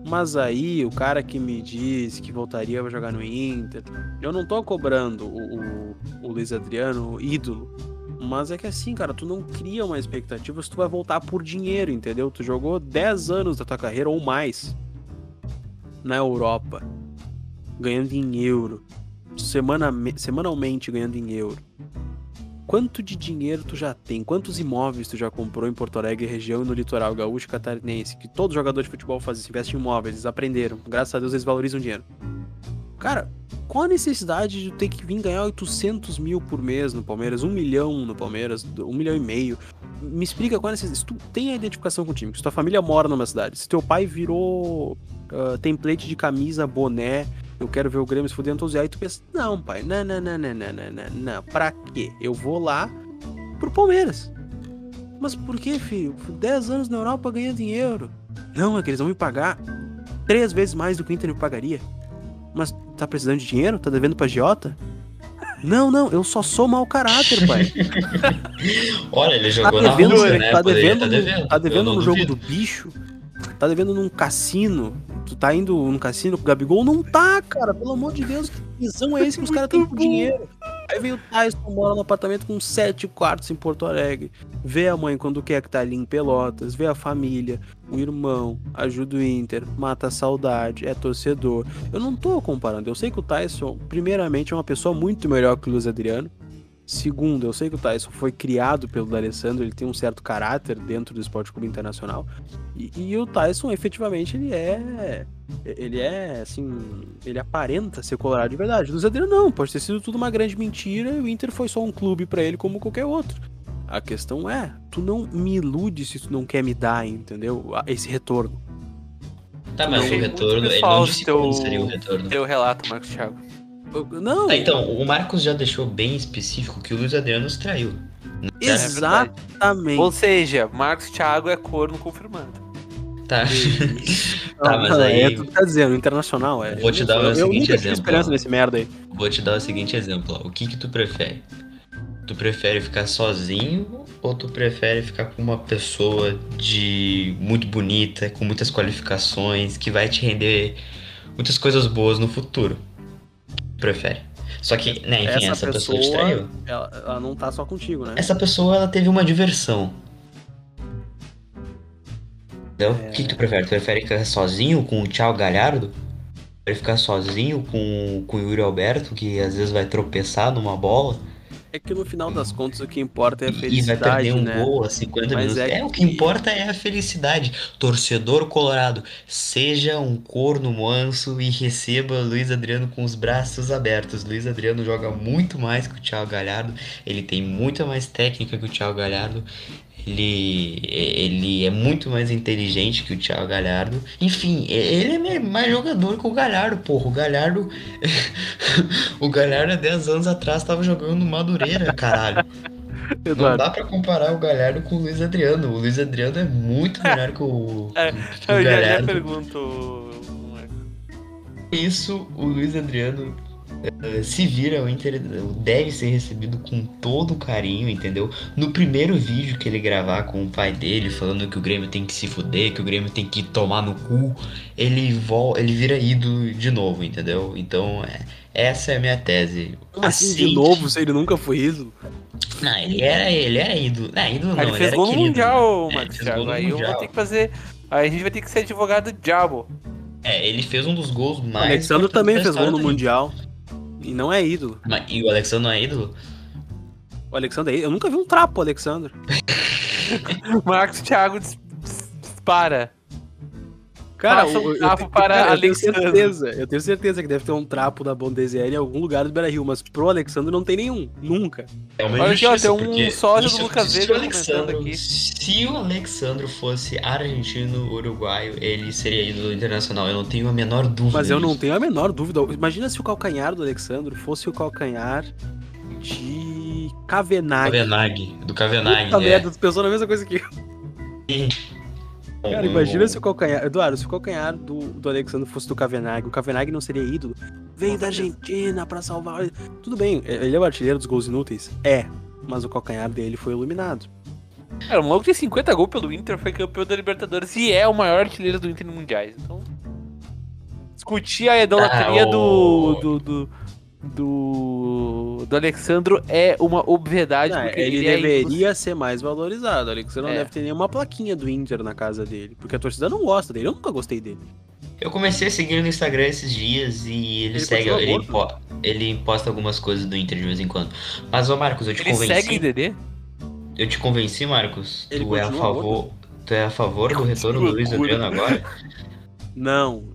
Mas aí, o cara que me disse que voltaria a jogar no Inter, eu não tô cobrando o, o, o Luiz Adriano, ídolo. Mas é que assim, cara, tu não cria uma expectativa se tu vai voltar por dinheiro, entendeu? Tu jogou 10 anos da tua carreira ou mais na Europa, ganhando em euro, semana, semanalmente ganhando em euro quanto de dinheiro tu já tem, quantos imóveis tu já comprou em Porto Alegre, região e no litoral gaúcho catarinense, que todo jogador de futebol faz isso, investe em imóveis, eles aprenderam, graças a Deus eles valorizam dinheiro. Cara, qual a necessidade de ter que vir ganhar 800 mil por mês no Palmeiras, um milhão no Palmeiras, um milhão e meio? Me explica qual a necessidade. Se tu tem a identificação com o time, se tua família mora numa cidade, se teu pai virou uh, template de camisa, boné, eu quero ver o Grêmio se fudendo todos. E aí tu pensa, não, pai, não, não, não, não, não, não, não, não. Pra quê? Eu vou lá pro Palmeiras. Mas por que, filho? 10 anos na Europa ganhando dinheiro. Não, é que eles vão me pagar três vezes mais do que o Inter me pagaria. Mas tá precisando de dinheiro? Tá devendo pra Giota? Não, não, eu só sou mau caráter, pai. <laughs> Olha, ele jogou tá devendo, na Rússia, né? Tá devendo, tá devendo, tá devendo no jogo do bicho. Tá devendo num cassino. Tu tá indo num cassino com o Gabigol? Não tá, cara. Pelo amor de Deus, que visão é esse que os caras têm por dinheiro? Aí vem o Tyson, mora no apartamento com sete quartos em Porto Alegre. Vê a mãe quando quer que tá ali em Pelotas. Vê a família, o irmão, ajuda o Inter, mata a saudade, é torcedor. Eu não tô comparando. Eu sei que o Tyson, primeiramente, é uma pessoa muito melhor que o Luiz Adriano. Segundo, eu sei que o Tyson foi criado pelo D'Alessandro, ele tem um certo caráter dentro do Esporte Clube Internacional. E, e, o Tyson, efetivamente, ele é. Ele é, assim. Ele aparenta ser colorado de verdade. O Luiz Adriano não, pode ter sido tudo uma grande mentira e o Inter foi só um clube para ele como qualquer outro. A questão é, tu não me ilude se tu não quer me dar, entendeu? Esse retorno. Tá, mas o retorno, ele não disse teu, seria o retorno. Teu relato, Marcos Thiago. Não. Tá, então, o Marcos já deixou bem específico que o Luiz Adriano nos traiu. É Exatamente. Ou seja, Marcos Thiago é corno confirmando. Tá. <laughs> tá, mas aí. É, tu tá dizendo, internacional, é. Vou te dar o seguinte exemplo. esperança nesse merda aí. Vou te dar o seguinte exemplo, ó. O que que tu prefere? Tu prefere ficar sozinho ou tu prefere ficar com uma pessoa de muito bonita, com muitas qualificações, que vai te render muitas coisas boas no futuro? Prefere. Só que, né, enfim, essa, essa pessoa, pessoa te traiu. Ela, ela, não tá só contigo, né? Essa pessoa, ela teve uma diversão. Entendeu? É... O que, que tu prefere? Tu prefere ficar sozinho com o Thiago Galhardo? Prefere ficar sozinho com, com o Yuri Alberto, que às vezes vai tropeçar numa bola? É que no final das contas o que importa é a felicidade. E vai perder um né? gol a 50 Mas minutos. É, é que... o que importa é a felicidade. Torcedor colorado, seja um corno manso e receba Luiz Adriano com os braços abertos. Luiz Adriano joga muito mais que o Thiago Galhardo. Ele tem muita mais técnica que o Thiago Galhardo. Ele, ele é muito mais inteligente que o Thiago Galhardo. Enfim, ele é mais jogador que o Galhardo, porra. O Galhardo. <laughs> o Galhardo há 10 anos atrás estava jogando Madureira, caralho. Eduardo. <laughs> Não dá pra comparar o Galhardo com o Luiz Adriano. O Luiz Adriano é muito melhor que o, é, que o eu Galhardo. Já pergunto. Isso, o Luiz Adriano eh, se vira, o Inter deve ser recebido com todo carinho, entendeu? No primeiro vídeo que ele gravar com o pai dele, falando que o Grêmio tem que se fuder, que o Grêmio tem que tomar no cu, ele, vol ele vira ídolo de novo, entendeu? Então é, Essa é a minha tese. Assim, assim de novo, se ele nunca foi ídolo? Não, ele era, ele era ídolo. Não, ídolo não, ele, ele fez gol no Mundial, é, Marcos Thiago. Aí eu vou ter que fazer. Aí a gente vai ter que ser advogado do diabo. É, ele fez um dos gols mais. O Alexandre também fez gol no Mundial. E não é ídolo. Mas, e o Alexandre não é ídolo? O Alexandre é Eu nunca vi um trapo, Alexandre. <laughs> Marcos Thiago dispara. Cara, um eu, trapo eu, para cara, eu tenho certeza, eu tenho certeza que deve ter um trapo da Bondesier em algum lugar do Beira Rio, mas pro Alexandre não tem nenhum, nunca. É uma Olha aqui, ó, tem um sócio do Lucas Veiga comentando aqui. Se o Alexandre fosse argentino, uruguaio, ele seria ídolo internacional, eu não tenho a menor dúvida. Mas eu disso. não tenho a menor dúvida. Imagina se o calcanhar do Alexandre fosse o calcanhar de Kavenag. Kavenag, do Kavenag. Puta é. merda, pensou na mesma coisa que eu. Cara, imagina se o calcanhar. Eduardo, se o calcanhar do, do Alexandre fosse do Kavenag, o Kavenag não seria ídolo. Veio da Argentina pra salvar. Tudo bem, ele é o artilheiro dos gols inúteis? É. Mas o calcanhar dele foi iluminado. Cara, o maluco tem 50 gols pelo Inter, foi campeão da Libertadores e é o maior artilheiro do Inter no Mundiais. Então. Discutir a idolatria ah, o... do, do, do do, do Alexandro é uma obviedade. Não, ele, ele, é deveria é ser mais valorizado. O Alexandro é. não deve ter nenhuma plaquinha do Inter na casa dele, porque a torcida não gosta dele. Eu nunca gostei dele. Eu comecei a seguir no Instagram esses dias e ele, ele segue. Ele, po ele posta algumas coisas do Inter de vez em quando. Mas, ô Marcos, eu te ele convenci. Ele segue Dedê? Eu te convenci, Marcos. Ele tu é a favor. Tu é a favor do retorno do Luiz Adriano agora? <laughs> Não,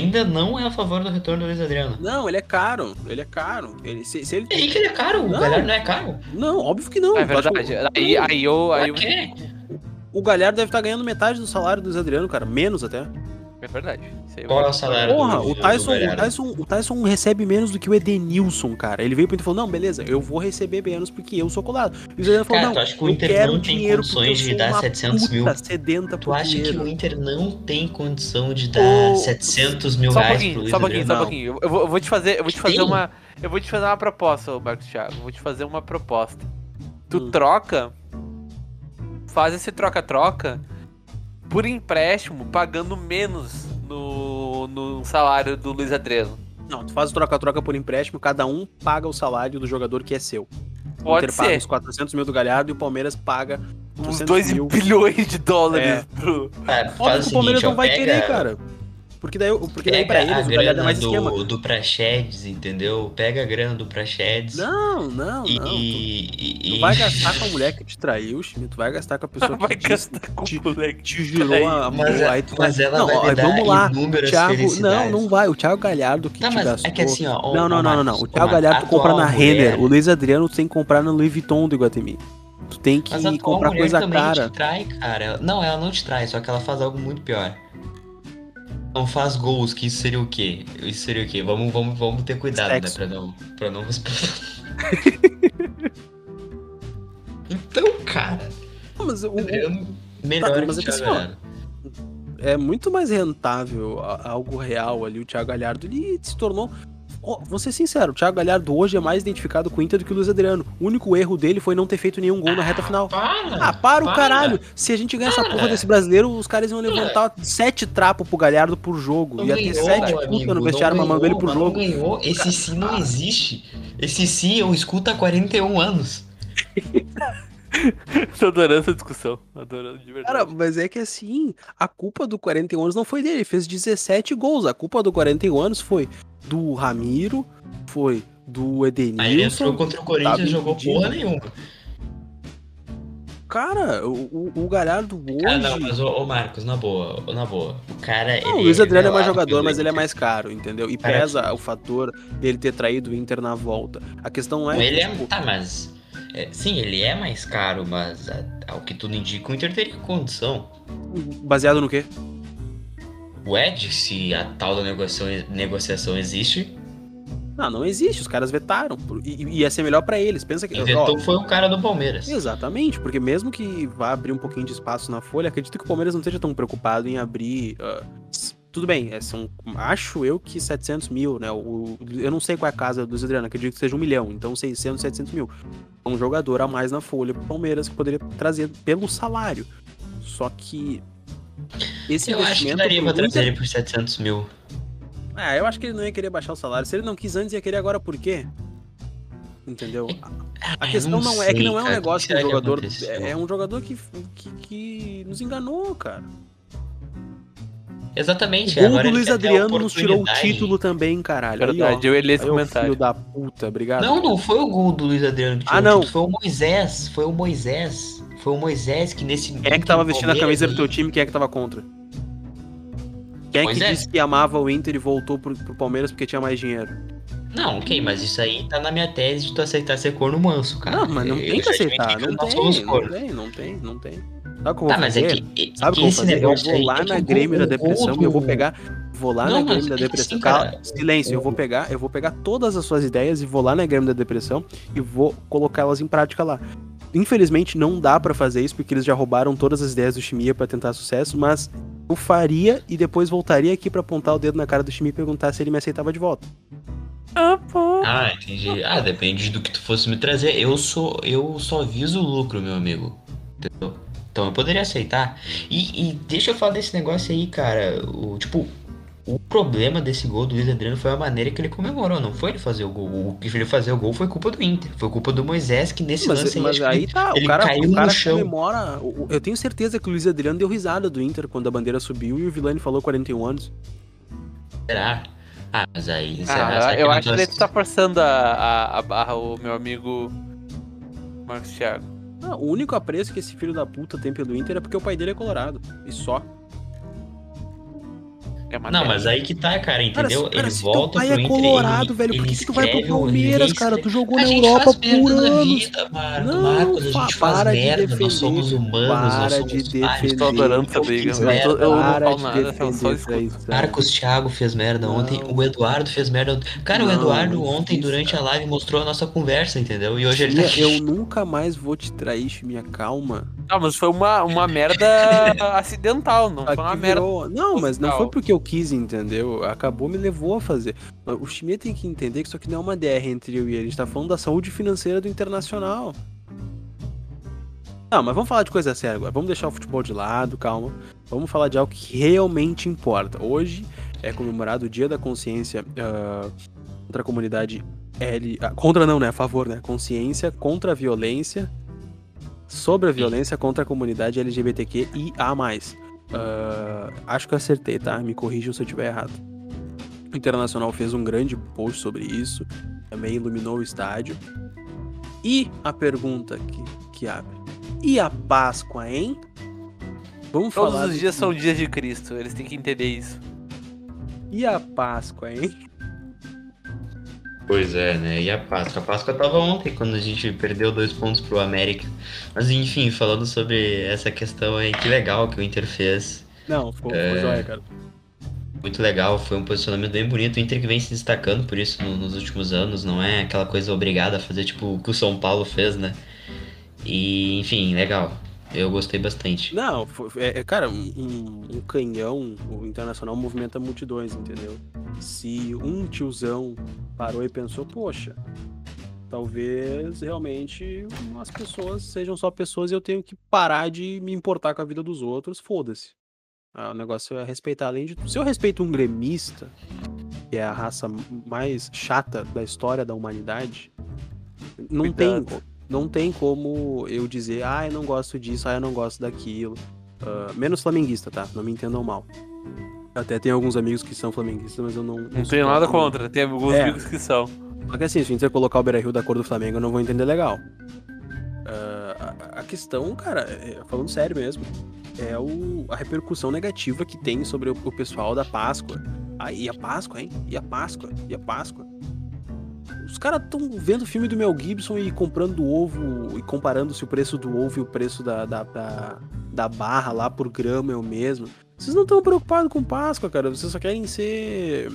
ainda não é a favor do retorno do Luiz Adriano. Não, ele é caro. Ele é caro. Ele, se, se ele... E aí que ele é caro? Não. O Galhardo não é caro? Não, óbvio que não. É verdade. Aí, aí eu. Aí eu... O Galhardo deve estar ganhando metade do salário do Luiz Adriano, cara. Menos até. É verdade. Qual é o salário Porra, do, o, Tyson, o, Tyson, o Tyson recebe menos do que o Edenilson, cara. Ele veio pro Inter e falou: Não, beleza, eu vou receber menos porque eu sou colado. E o Zé falou: cara, Não, tu acha que o Inter não tem condições de dar 700 mil? Tu acha dinheiro. que o Inter não tem condição de dar 700 mil só reais um pro Luiz Só um pouquinho, só um pouquinho. Eu vou, eu vou te fazer, eu vou te fazer uma. Eu vou te fazer uma proposta, Marcos Thiago. Eu vou te fazer uma proposta. Tu hum. troca. Faz esse troca-troca por empréstimo, pagando menos no, no salário do Luiz Adriano. Não, tu faz o troca-troca por empréstimo, cada um paga o salário do jogador que é seu. Pode o Inter ser. paga os 400 mil do Galhardo e o Palmeiras paga uns 2 bilhões de dólares é. pro. É, Óbvio que o Palmeiras não vai pega... querer, cara. Porque daí, porque daí pra eles o Galhardo é mais do, esquema. do Praxedes, entendeu? Pega a grana do Praxedes. Não, não, e, não. Tu, e, tu vai gastar com a <laughs> mulher que te traiu, Chime. Tu vai gastar com a pessoa vai que gastar te, com te, mulher que te girou a mas, aí tu mas vai... ela não, vai ó, vamos lá. Thiago, não, não vai. O Thiago Galhardo que não, te mas gastou. É que assim, ó, não, não, não, não, não. O Thiago Galhardo tu compra na Renner. O Luiz Adriano tu tem que comprar na Louis Vuitton do Iguatemi. Tu tem que comprar coisa cara. Te trai, cara. Não, ela não te trai, só que ela faz algo muito pior não faz gols, que isso seria o quê? Isso seria o quê? Vamos, vamos, vamos ter cuidado, né? Sexo. né? Pra não, pra não <laughs> Então, cara. Mas o, melhor tá, mas é, que, ó, é muito mais rentável algo real ali. O Thiago Galhardo ele se tornou Oh, vou ser sincero, o Thiago Galhardo hoje é mais identificado com o Inter do que o Luiz Adriano. O único erro dele foi não ter feito nenhum gol na reta final. Para, ah, para, o caralho. Se a gente ganhar essa porra desse brasileiro, os caras iam levantar sete trapos pro Galhardo por jogo. Não Ia ter ganhou, sete puta no vestiário mamando ele por jogo. Ganhou. Esse sim não existe. Esse sim eu escuto há 41 anos. <laughs> <laughs> Tô adorando essa discussão. Adorando de verdade. Cara, mas é que assim, a culpa do 41 anos não foi dele. Ele fez 17 gols. A culpa do 41 anos foi do Ramiro, foi do Edenilson. Aí ele entrou contra o Corinthians e jogou porra nenhuma. Cara, o, o Galhardo hoje. Ah, não, mas o, Marcos, na boa, na boa. O cara. Não, o Luiz Adriano é mais jogador, mas ele é mais caro, entendeu? E pesa o fator dele ter traído o Inter na volta. A questão é. Ele é. Tipo, tá, mas. É, sim, ele é mais caro, mas ao que tudo indica, o Inter teria condição. Baseado no quê? o Ed, se a tal da negociação, negociação existe. Não, não existe. Os caras vetaram. E, ia ser melhor para eles. Pensa que. Quem vetou foi o cara do Palmeiras. Exatamente, porque mesmo que vá abrir um pouquinho de espaço na folha, acredito que o Palmeiras não esteja tão preocupado em abrir. Uh, tudo bem, é, são, acho eu que 700 mil, né? O, eu não sei qual é a casa do Adriano, acredito que seja um milhão, então 600, 700 mil. Um jogador a mais na folha pro Palmeiras que poderia trazer pelo salário. Só que esse eu acho que daria pra trazer ele por 700 mil. Ah, eu acho que ele não ia querer baixar o salário. Se ele não quis antes, ia querer agora por quê? Entendeu? A Ah, questão eu não, não é que não é um cara. negócio que que jogador. É, é um jogador que, que, que nos enganou, cara. Exatamente. O gol agora do Luiz Adriano nos tirou o título também, caralho. Aí, Verdade, ó. eu ler esse Aí, comentário. Filho da puta, obrigado. Não, não foi o gol do Luiz Adriano que tirou Ah, o não. título, Foi o Moisés. Foi o Moisés. Foi o Moisés que nesse. Quem é que tava vestindo a camisa do teu time? Quem é que tava contra? Quem é que disse que amava o Inter e voltou pro, pro Palmeiras porque tinha mais dinheiro? Não, ok, mas isso aí tá na minha tese de tu aceitar ser corno manso, cara. não, mas não Eu tem que já admiti aceitar. que Não tem, não tem, não tem, não tem. Sabe o que eu vou Tá, mas é fazer? que. Sabe o que eu vou esse fazer? Eu vou lá é na o Grêmio da depressão e eu vou do- pegar. Vou lá Não, na Grêmio da que depressão. assim, Cala- cara, silêncio, eu vou pegar, eu vou pegar todas as suas ideias e vou lá na Grêmio da depressão e vou colocá-las em prática lá. Infelizmente não dá pra fazer isso porque eles já roubaram todas as ideias do Chimia pra tentar sucesso, mas eu faria e depois voltaria aqui pra apontar o dedo na cara do Chimia e perguntar se ele me aceitava de volta. Ah, pô. Ah, entendi. Ah, depende do que tu fosse me trazer. Eu sou. Eu só viso o lucro, meu amigo. Entendeu? Então eu poderia aceitar. E, e deixa eu falar desse negócio aí, cara. O, tipo, o problema desse gol do Luiz Adriano foi a maneira que ele comemorou. Não foi ele fazer o gol. O que ele fazer o gol foi culpa do Inter. Foi culpa do Moisés, que nesse Mas, lance aí, mas que aí ele- tá, ele o cara, caiu o cara no chão. comemora. Eu tenho certeza que o Luiz Adriano deu risada do Inter quando a bandeira subiu e o Vilani falou 41 anos. Será? Ah, mas aí. será? Ah, Será eu não acho que ele tá forçando a, a, a barra, o meu amigo Marcos Thiago. Ah, o único apreço que esse filho da puta tem pelo Inter é porque o pai dele é colorado. E só. É Não, merda. mas aí que tá, cara, entendeu? Cara, ele volta pro é Inter. colorado, ele, velho, por que, que tu vai pro Palmeiras, cara? Tu jogou na Europa por merda anos. vida, Marco. Não, Marcos, a gente faz para de merda, defender, nós somos humanos, para nós somos de defender. Tô adorando essa briga. Eu, merda, eu não Para falo de nada, eu só defender escuto. Marcos Thiago fez merda Não. ontem, o Eduardo fez merda ontem. Cara, o Eduardo ontem, fiz, durante cara. a live, mostrou a nossa conversa, entendeu? E hoje ele tá eu nunca mais vou te trair, Chimia, calma. Ah, mas foi uma, uma merda <laughs> acidental, não foi uma merda. Não, mas não foi porque eu quis, entendeu? Acabou, me levou a fazer. O Chimia tem que entender que isso aqui não é uma DR entre eu e ele. A gente tá falando da saúde financeira do Internacional. Não, mas vamos falar de coisa séria agora. Vamos deixar o futebol de lado, calma. Vamos falar de algo que realmente importa. Hoje é comemorado o Dia da Consciência ah, contra a comunidade L. ah, contra não, né? A favor, né? Consciência contra a violência. Sobre a violência contra a comunidade LGBTQ Ah, acho que eu acertei, tá? Me corrijam se eu estiver errado. O Internacional fez um grande post sobre isso. Também iluminou o estádio. E a pergunta que, que abre. E a Páscoa, hein? Vamos Todos falar. os do- dias são dias de Cristo, eles têm que entender isso. E a Páscoa, hein? Pois é, né? E a Páscoa? A Páscoa tava ontem, quando a gente perdeu dois pontos pro América. Mas enfim, falando sobre essa questão aí, que legal que o Inter fez. Não, ficou, É. joia, cara. Muito legal, foi um posicionamento bem bonito. O Inter que vem se destacando por isso no- nos últimos anos, não é aquela coisa obrigada a fazer tipo o que o São Paulo fez, né? E, enfim, legal. Eu gostei bastante. Não, foi- é, é, cara, um- um canhão, o Internacional movimenta multidões, entendeu? Se um tiozão parou e pensou, poxa, talvez realmente as pessoas sejam só pessoas e eu tenho que parar de me importar com a vida dos outros, foda-se. Ah, o negócio é respeitar além de. Se eu respeito um gremista, que é a raça mais chata da história da humanidade, não tem, não tem como eu dizer, ah, eu não gosto disso, ah, eu não gosto daquilo. Ah, menos flamenguista, tá? Não me entendam mal. Até tem alguns amigos que são flamenguistas, mas eu não. Não tenho nada contra, tem alguns É. amigos que são. Só que assim, se o Inter colocar o Beira Rio da cor do Flamengo, eu não vou entender legal. Ah, a- a questão, cara, é- falando sério mesmo, é o, a repercussão negativa que tem sobre o, o pessoal da Páscoa. Ah, e a Páscoa, hein? E a Páscoa? E a Páscoa? Os caras estão vendo o filme do Mel Gibson e comprando ovo e comparando se o preço do ovo e o preço da, da, da, da barra lá por grama é o mesmo. Vocês não estão preocupados com Páscoa, cara. Vocês só querem ser,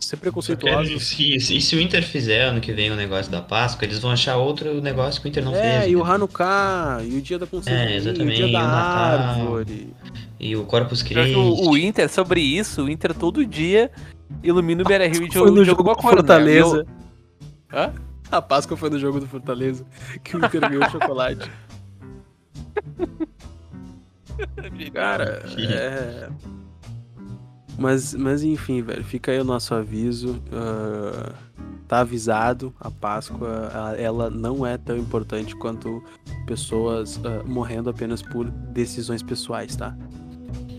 ser preconceituosos. E se, e se o Inter fizer ano que vem o negócio da Páscoa, eles vão achar outro negócio que o Inter não é, fez. e o né? Hanukkah, e o dia da consciência, É, e o exatamente, dia e da o Natal. árvore. E o Corpus Christi. O, o Inter, sobre isso, o Inter todo dia ilumina o Beira Rio de Foi no de jogo alguma do coisa. Fortaleza. Né? Eu- Hã? A Páscoa foi no jogo do Fortaleza, que o Inter ganhou chocolate. <laughs> Cara, é... Mas, mas enfim, velho, fica aí o nosso aviso. Uh, tá avisado, a Páscoa ela não é tão importante quanto pessoas uh, morrendo apenas por decisões pessoais, tá?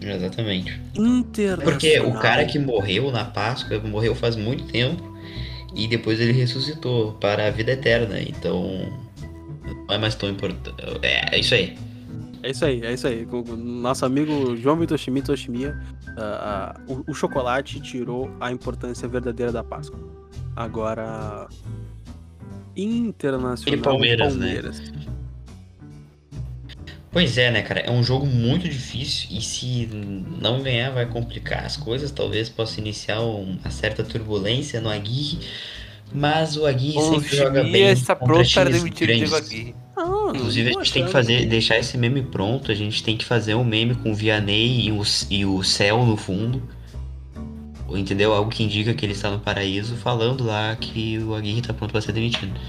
Exatamente. Internacional. Porque o cara que morreu na Páscoa morreu faz muito tempo e depois ele ressuscitou para a vida eterna. Então não é mais tão importante. É, é isso aí. É isso aí, é isso aí. O nosso amigo João Vitor Shimi Toshimiya, uh, uh, o, o, chocolate tirou a importância verdadeira da Páscoa. Agora. Internacional. E Palmeiras, Palmeiras. né? Pois é, né, cara? É um jogo muito difícil e se não ganhar vai complicar as coisas. Talvez possa iniciar uma certa turbulência no Aguirre. Mas o Aguirre sempre joga bem. está pronto para demitir o Diego Aguirre. Ah, Inclusive, a gente tem que fazer, deixar esse meme pronto. A gente tem que fazer um meme com o Vianney e o, e o céu no fundo. Entendeu? Algo que indica que ele está no paraíso, falando lá que o Aguirre está pronto para ser demitido.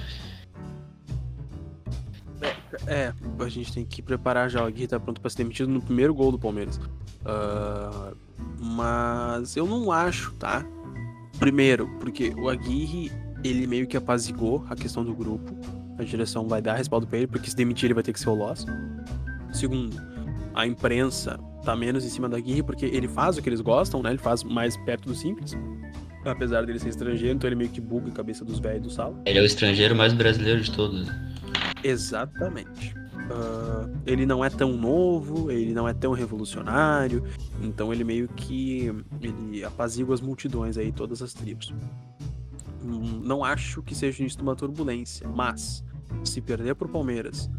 É, a gente tem que preparar já. O Aguirre está pronto para ser demitido no primeiro gol do Palmeiras. Uh, mas eu não acho, tá? Primeiro, porque o Aguirre, ele meio que apazigou a questão do grupo a direção vai dar respaldo pra ele, porque se demitir ele vai ter que ser o Loss. Segundo, a imprensa tá menos em cima da Guirre porque ele faz o que eles gostam, né? Ele faz mais perto do simples. Apesar dele ser estrangeiro, então ele meio que buga a cabeça dos velhos do sala. Ele é o estrangeiro mais brasileiro de todos. Exatamente. Uh, ele não é tão novo, ele não é tão revolucionário, então ele meio que ele apazigua as multidões aí, todas as tribos. Não acho que seja início de uma turbulência, mas se perder pro Palmeiras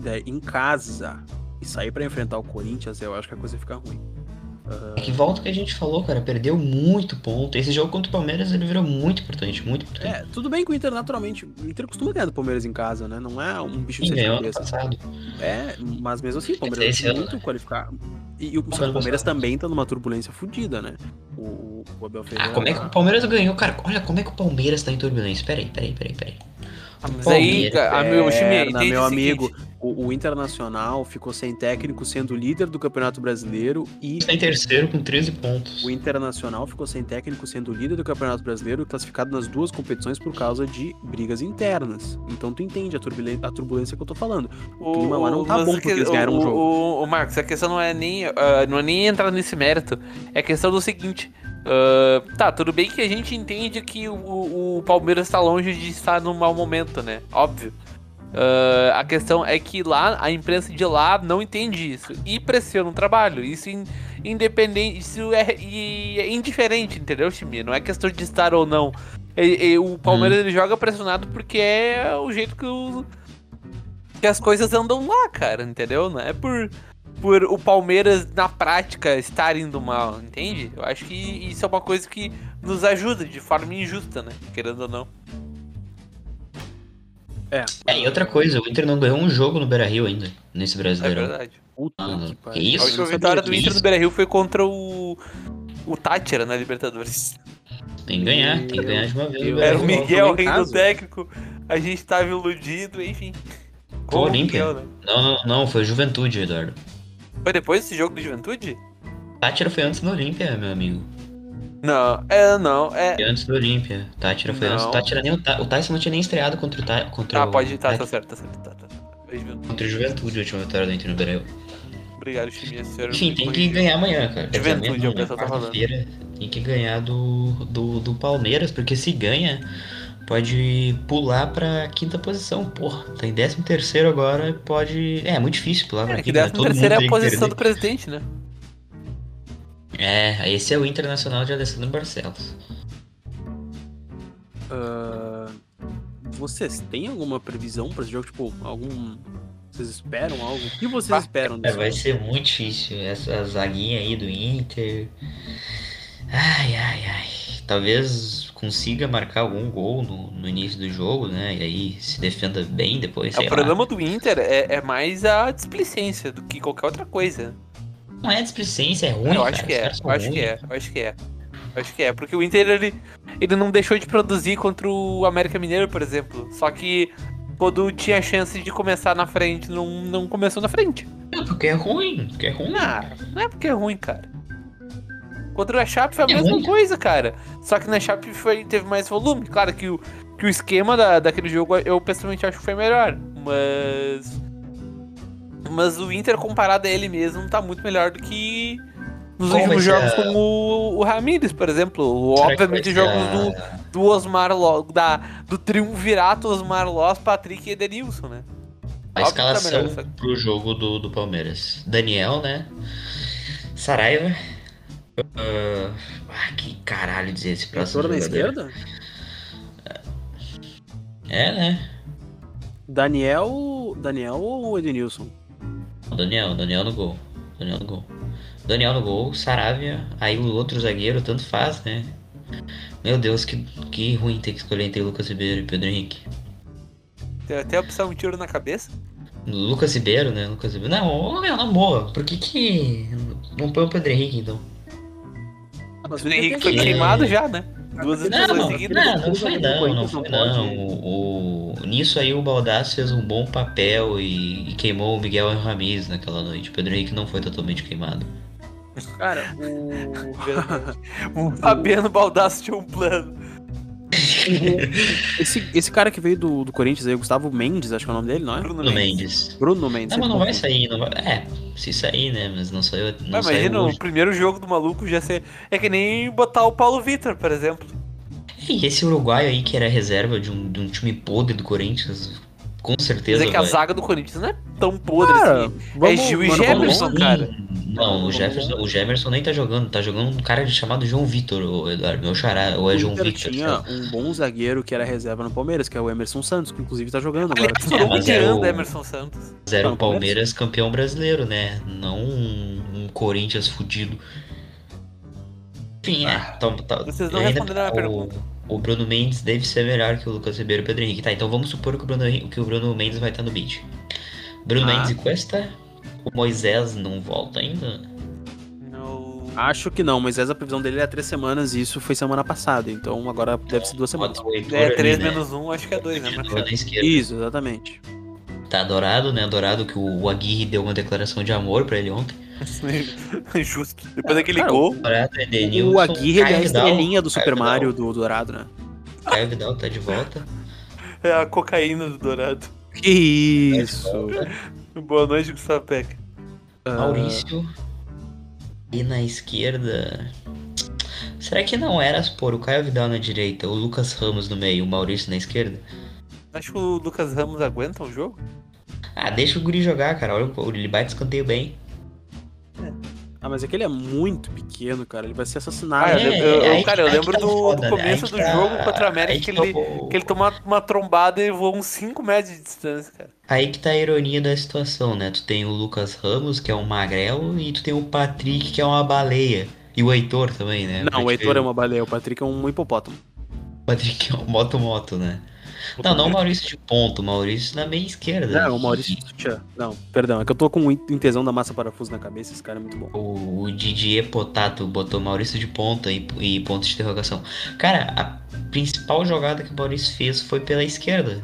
né, em casa e sair para enfrentar o Corinthians, eu acho que a coisa fica ruim. Uh... É que volta que a gente falou, cara, perdeu muito ponto. Esse jogo contra o Palmeiras ele virou muito importante, muito importante. É, tudo bem que o Inter naturalmente, o Inter costuma ganhar do Palmeiras em casa, né? Não é um bicho de sete cabeças. É, mas mesmo assim, o Palmeiras é muito qualificado. E, e o, o Palmeiras também tá numa turbulência fodida, né? O, o Abel Ferreira. Ah, como é que o Palmeiras ganhou, cara? Olha como é que o Palmeiras tá em turbulência. Peraí, peraí, peraí, peraí. Ah, mas aí, a meu time, meu amigo, o, o, Internacional ficou sem técnico, sendo líder do Campeonato Brasileiro e. Está em terceiro com 13 pontos. O Internacional ficou sem técnico, sendo líder do Campeonato Brasileiro, classificado nas duas competições por causa de brigas internas. Então tu entende a turbulência, a turbulência que eu tô falando. O, o clima lá não tá bom porque eles ganharam o, jogo. O, o, Marcos, a questão não é nem, uh, não é nem entrar nesse mérito. É questão do seguinte. Uh, tá, tudo bem que a gente entende que o, o Palmeiras está longe de estar num mau momento, né? Óbvio. Uh, a questão é que lá a imprensa de lá não entende isso e pressiona o trabalho. Isso in, independente, isso é, é, indiferente, entendeu, time? Não é questão de estar ou não. E, e, o Palmeiras hum. ele joga pressionado porque é o jeito que, o, que as coisas andam lá, cara, entendeu? Não é por por o Palmeiras, na prática, estar indo mal, entende? Eu acho que isso é uma coisa que nos ajuda de forma injusta, né? Querendo ou não. É. é, e outra coisa, o Inter não ganhou um jogo no Beira Rio ainda, nesse brasileiro. É verdade. Puta ah, que, que isso? A última vitória do Inter no Beira Rio foi contra o. O Tátira na Libertadores. Tem que ganhar, tem que ganhar de uma vez. Era o Miguel, rei do técnico. A gente tava iludido, enfim. Foi Olímpia? Né? Não, não, não, foi Juventude, Eduardo. Foi depois desse jogo do Juventude? Tátira foi antes do Olímpia, meu amigo. Não, é, não, é. Foi antes do Olímpia. Tátira foi não. antes. Tátira nem, o, Tyson não tinha nem estreado contra o Ta, contra Ah, pode estar, tá, tá certo, tá certo. Tá, tá, tá. Contra o Juventude, a última vitória do Inter no Brasil. Obrigado, Chimia. Enfim, tem que ganhar amanhã, cara. Juventude, é o pessoal tá falando. Tem que ganhar do, do, do Palmeiras, porque se ganha, pode pular pra quinta posição. Porra, tá em décimo terceiro agora, pode... É, é muito difícil pular pra é, quinta. Décimo terceiro é a posição do presidente, né? É, esse é o Internacional de Alessandro Barcelos. Uh, vocês têm alguma previsão pra esse jogo? Tipo, algum... Vocês esperam algo? O que vocês ah, esperam é, Vai jogo? ser muito difícil. Essa zaguinha aí do Inter... Ai, ai, ai. Talvez consiga marcar algum gol no, no, início do jogo, né? E aí se defenda bem depois. É, o problema do Inter é, é, mais a displicência do que qualquer outra coisa. Não é displicência, é ruim. Eu acho que é, eu acho que é, eu acho que é. Eu acho que é, porque o Inter ele, ele não deixou de produzir contra o América Mineiro, por exemplo. Só que quando tinha chance de começar na frente, não, não começou na frente. É porque é ruim, porque é ruim. Não, não é porque é ruim, cara. Contra a Chape foi a é mesma muito. coisa, cara. Só que na Chape foi, teve mais volume. Claro que o, que o esquema da, daquele jogo eu pessoalmente acho que foi melhor. Mas. Mas o Inter, comparado a ele mesmo, tá muito melhor do que nos Como últimos jogos, como o, o Ramires, por exemplo. Será Obviamente, jogos a... do, do Osmar Loss, da, do triunvirato Osmar Loss, Patrick e Edenilson, né? A Óbvio tá escalação tá melhor, pro jogo do, do Palmeiras. Daniel, né? Saraiva. Uh... Ah, que caralho dizer esse próximo jogador. na esquerda? É, né? Daniel. Daniel ou Edenilson? Daniel, Daniel no gol. Daniel no gol. Daniel no gol, Saravia, aí o outro zagueiro, tanto faz, né? Meu Deus, que, que ruim ter que escolher entre Lucas Ribeiro e Pedro Henrique. Tem até a opção um tiro na cabeça? Lucas Ribeiro, né? Lucas Ribeiro. Não, meu, na boa. Por que que não põe o Pedro Henrique, então? Mas o Pedro Henrique foi queimado já, né? Duas não, seguidas. Não, não foi não, não foi não. O, o, nisso aí o Baldassi fez um bom papel e, e queimou o Miguel Ramírez naquela noite. O Pedro Henrique não foi totalmente queimado. Cara, o. <laughs> o Fabiano Baldassi tinha um plano. Esse, esse cara que veio do, do Corinthians aí, o Gustavo Mendes, acho que é o nome dele, não é? Bruno Mendes. Bruno Mendes. Não, mas não vai sair, não vai. É, se sair, né? Mas não saiu. Não mas imagina o primeiro jogo do maluco já ser. É que nem botar o Paulo Vitor, por exemplo. E esse uruguaio aí que era reserva de um, de um time podre do Corinthians, com certeza. Mas é que a zaga do Corinthians não é tão podre cara, assim. É vamos, é Gil e Jefferson, cara. Não, o Jefferson, o Jefferson nem tá jogando, tá jogando um cara chamado João Vitor, o Eduardo, meu xará, ou é João Vitor. tinha um bom zagueiro que era reserva no Palmeiras, que é o Emerson Santos, que inclusive tá jogando agora. Ele é, tirando o Emerson Santos. Zero tá o Palmeiras campeão brasileiro, né? Não um, um Corinthians fudido. Enfim, é. Ah, então, tá, Vocês não responderam a pergunta. O Bruno Mendes deve ser melhor que o Lucas Ribeiro e o Pedro Henrique. Tá, então vamos supor que o Bruno, que o Bruno Mendes vai estar no beat. Bruno ah. Mendes e Cuesta? O Moisés não volta ainda? Acho que não, Moisés, a previsão dele é três semanas e isso foi semana passada, então agora deve ser duas semanas. É, três ali, né? menos um, acho que é dois, né? Isso, exatamente. Tá adorado, né? Adorado que o Aguirre deu uma declaração de amor pra ele ontem. <laughs> Justo. Depois daquele Cara, gol. O, o Aguirre é a estrelinha do Super Vidal. Mario do Dourado, né? Caio Vidal tá de volta. <laughs> É a cocaína do Dourado. Que isso! Boa noite, Gustavo Peck. Maurício. E na esquerda. Será que não era por o Caio Vidal na direita, o Lucas Ramos no meio, o Maurício na esquerda? Acho que o Lucas Ramos aguenta o jogo. Ah, deixa o Guri jogar, cara. Olha, ele bate escanteio bem. Ah, mas aquele é muito pequeno, cara. Ele vai ser assassinado. Ah, eu, eu, eu, cara, eu lembro tá do, foda, do, né? começo do tá, jogo contra a América que, ele, que ele tomou uma trombada e voou uns 5 metros de distância, cara. Aí que tá a ironia da situação, né? Tu tem o Lucas Ramos, que é um magrelo, e tu tem o Patrick, que é uma baleia. E o Heitor também, né? Não, Porque... o Heitor é uma baleia, o Patrick é um hipopótamo. O Patrick é um moto-moto, né? Não, não o Maurício de ponto, o Maurício na meia esquerda. Não, o Maurício de Não, perdão, é que eu tô com um intesão da massa parafuso na cabeça, esse cara é muito bom. O, o Didier Potato botou Maurício de ponta e, e ponto de interrogação. Cara, a principal jogada que o Maurício fez foi pela esquerda.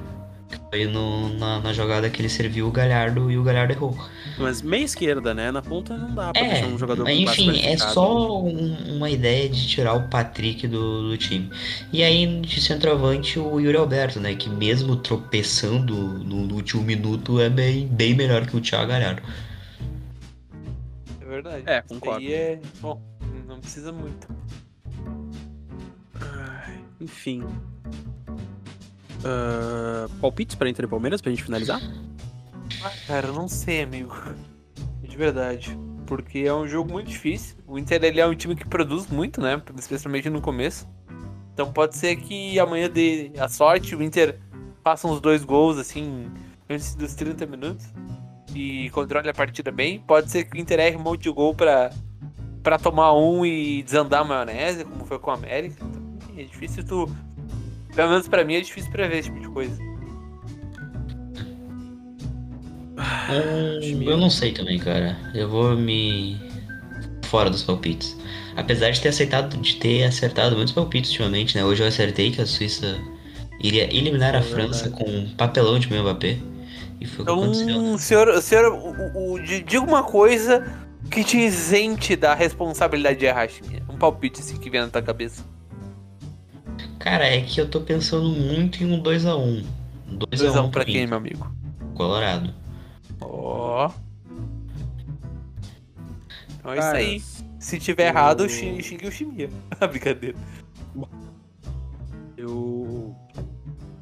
Foi no, na, na, jogada que ele serviu o Galhardo e o Galhardo errou. Mas meia esquerda, né? Na ponta não dá pra é, deixar um jogador Enfim, é só um, uma ideia de tirar o Patrick do, do, time. E aí, de centroavante, o Yuri Alberto, né? Que mesmo tropeçando no, no último minuto é bem, bem melhor que o Thiago Galhardo. É verdade. É, concordo. E é. Bom, não precisa muito. Enfim. Uh, palpites pra Inter e Palmeiras pra gente finalizar? Cara, eu não sei, amigo. De verdade. Porque é um jogo muito difícil. O Inter ele é um time que produz muito, né? Especialmente no começo. Então pode ser que amanhã dê a sorte, o Inter faça uns dois gols assim antes dos 30 minutos e controle a partida bem. Pode ser que o Inter erre um monte de gol pra, pra tomar um e desandar a maionese, como foi com o América. Então, é difícil tu pelo menos pra mim é difícil prever esse tipo de coisa. Hum, eu não sei também, cara. Eu vou me. fora dos palpites. Apesar de ter aceitado, de ter acertado muitos palpites ultimamente, né? Hoje eu acertei que a Suíça iria eliminar a é França com um papelão de Mbappé. E foi o que então, aconteceu. Né? Senhor, senhor o, o, diga uma coisa que te isente da responsabilidade de errar, um palpite assim que vem na tua cabeça. Cara, é que eu tô pensando muito em um 2x1. 2x1 um pra quem, meu amigo? Colorado. Ó. Então é isso aí. Se tiver errado, xingue o Chimia. <laughs> Brincadeira. Eu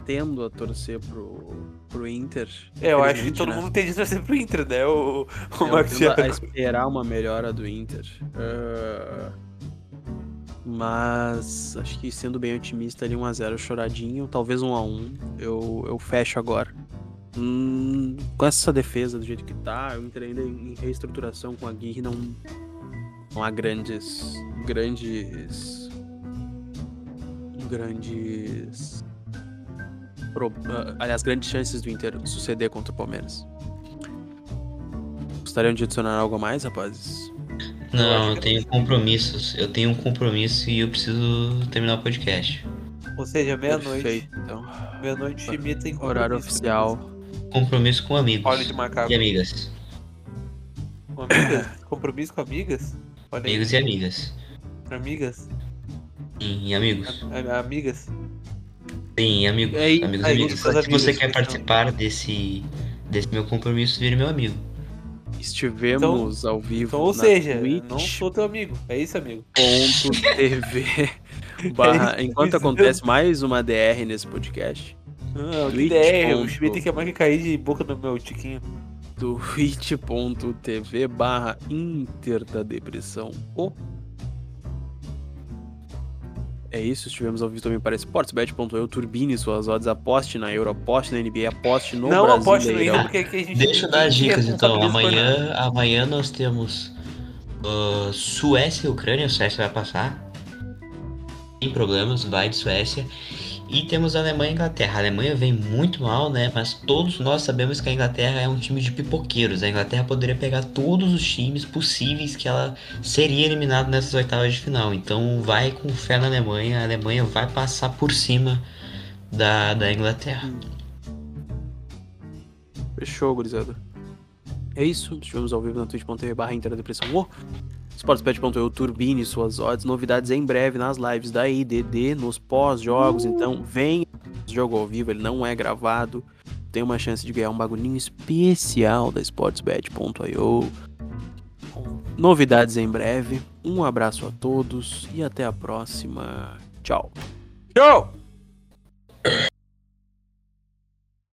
tendo a torcer pro, pro Inter. É, eu acho que todo né? mundo tende a torcer pro Inter, né? O, o Marcos a esperar uma melhora do Inter. Uh, mas acho que sendo bem otimista ali 1x0 choradinho, talvez 1x1. Eu, eu fecho agora. Hum, com essa defesa do jeito que tá, o Inter ainda em reestruturação com a Guirre não, não há grandes. grandes. grandes pro, uh, aliás, grandes chances do Inter suceder contra o Palmeiras. Gostariam de adicionar algo a mais, rapazes? Não, eu tenho compromissos. Eu tenho um compromisso e eu preciso terminar o podcast. Ou seja, meia-noite. Então. Meia-noite e tem Horário oficial. Compromisso com amigos. Olha de macaco. E amigas. Com amigas? <coughs> compromisso com amigas? Olha amigos aí. e amigas. Amigas? Sim, e amigos. A, amigas? Sim, amigo, é, amigos, amigos. Se amigos, você quer participar desse, desse meu compromisso, vire meu amigo. Estivemos então, ao vivo. Então, ou seja, Twitch. não sou teu amigo. É isso, amigo. Ponto TV. <laughs> barra, é enquanto acontece mais uma DR nesse podcast. Não, Twitch. DR, o Schmidt tem que mais que cair de boca no meu tiquinho. twitch.tv barra Inter da Depressão. Oh. É isso, estivemos ao vivo também para sportsbet.eu, turbine suas odds, aposte na Euro, aposte na NBA, aposte no Não, aposte no Inter, porque aqui a gente... Deixa eu dar as dicas então, amanhã, amanhã nós temos uh, Suécia e Ucrânia, a Suécia vai passar, sem problemas, vai de Suécia, e temos a Alemanha e a Inglaterra. A Alemanha vem muito mal, né? Mas todos nós sabemos que a Inglaterra é um time de pipoqueiros. A Inglaterra poderia pegar todos os times possíveis que ela seria eliminada nessas oitavas de final. Então vai com fé na Alemanha. A Alemanha vai passar por cima da, da Inglaterra. Fechou, gurizada. É isso. Estivemos ao vivo na twitch.tv barra Depressão. Sportspet.eu turbine suas odds, novidades em breve nas lives da IDD, nos pós-jogos, então vem jogo ao vivo, ele não é gravado, tem uma chance de ganhar um bagulhinho especial da Sportsbet.io. Novidades em breve, um abraço a todos e até a próxima. Tchau. Tchau!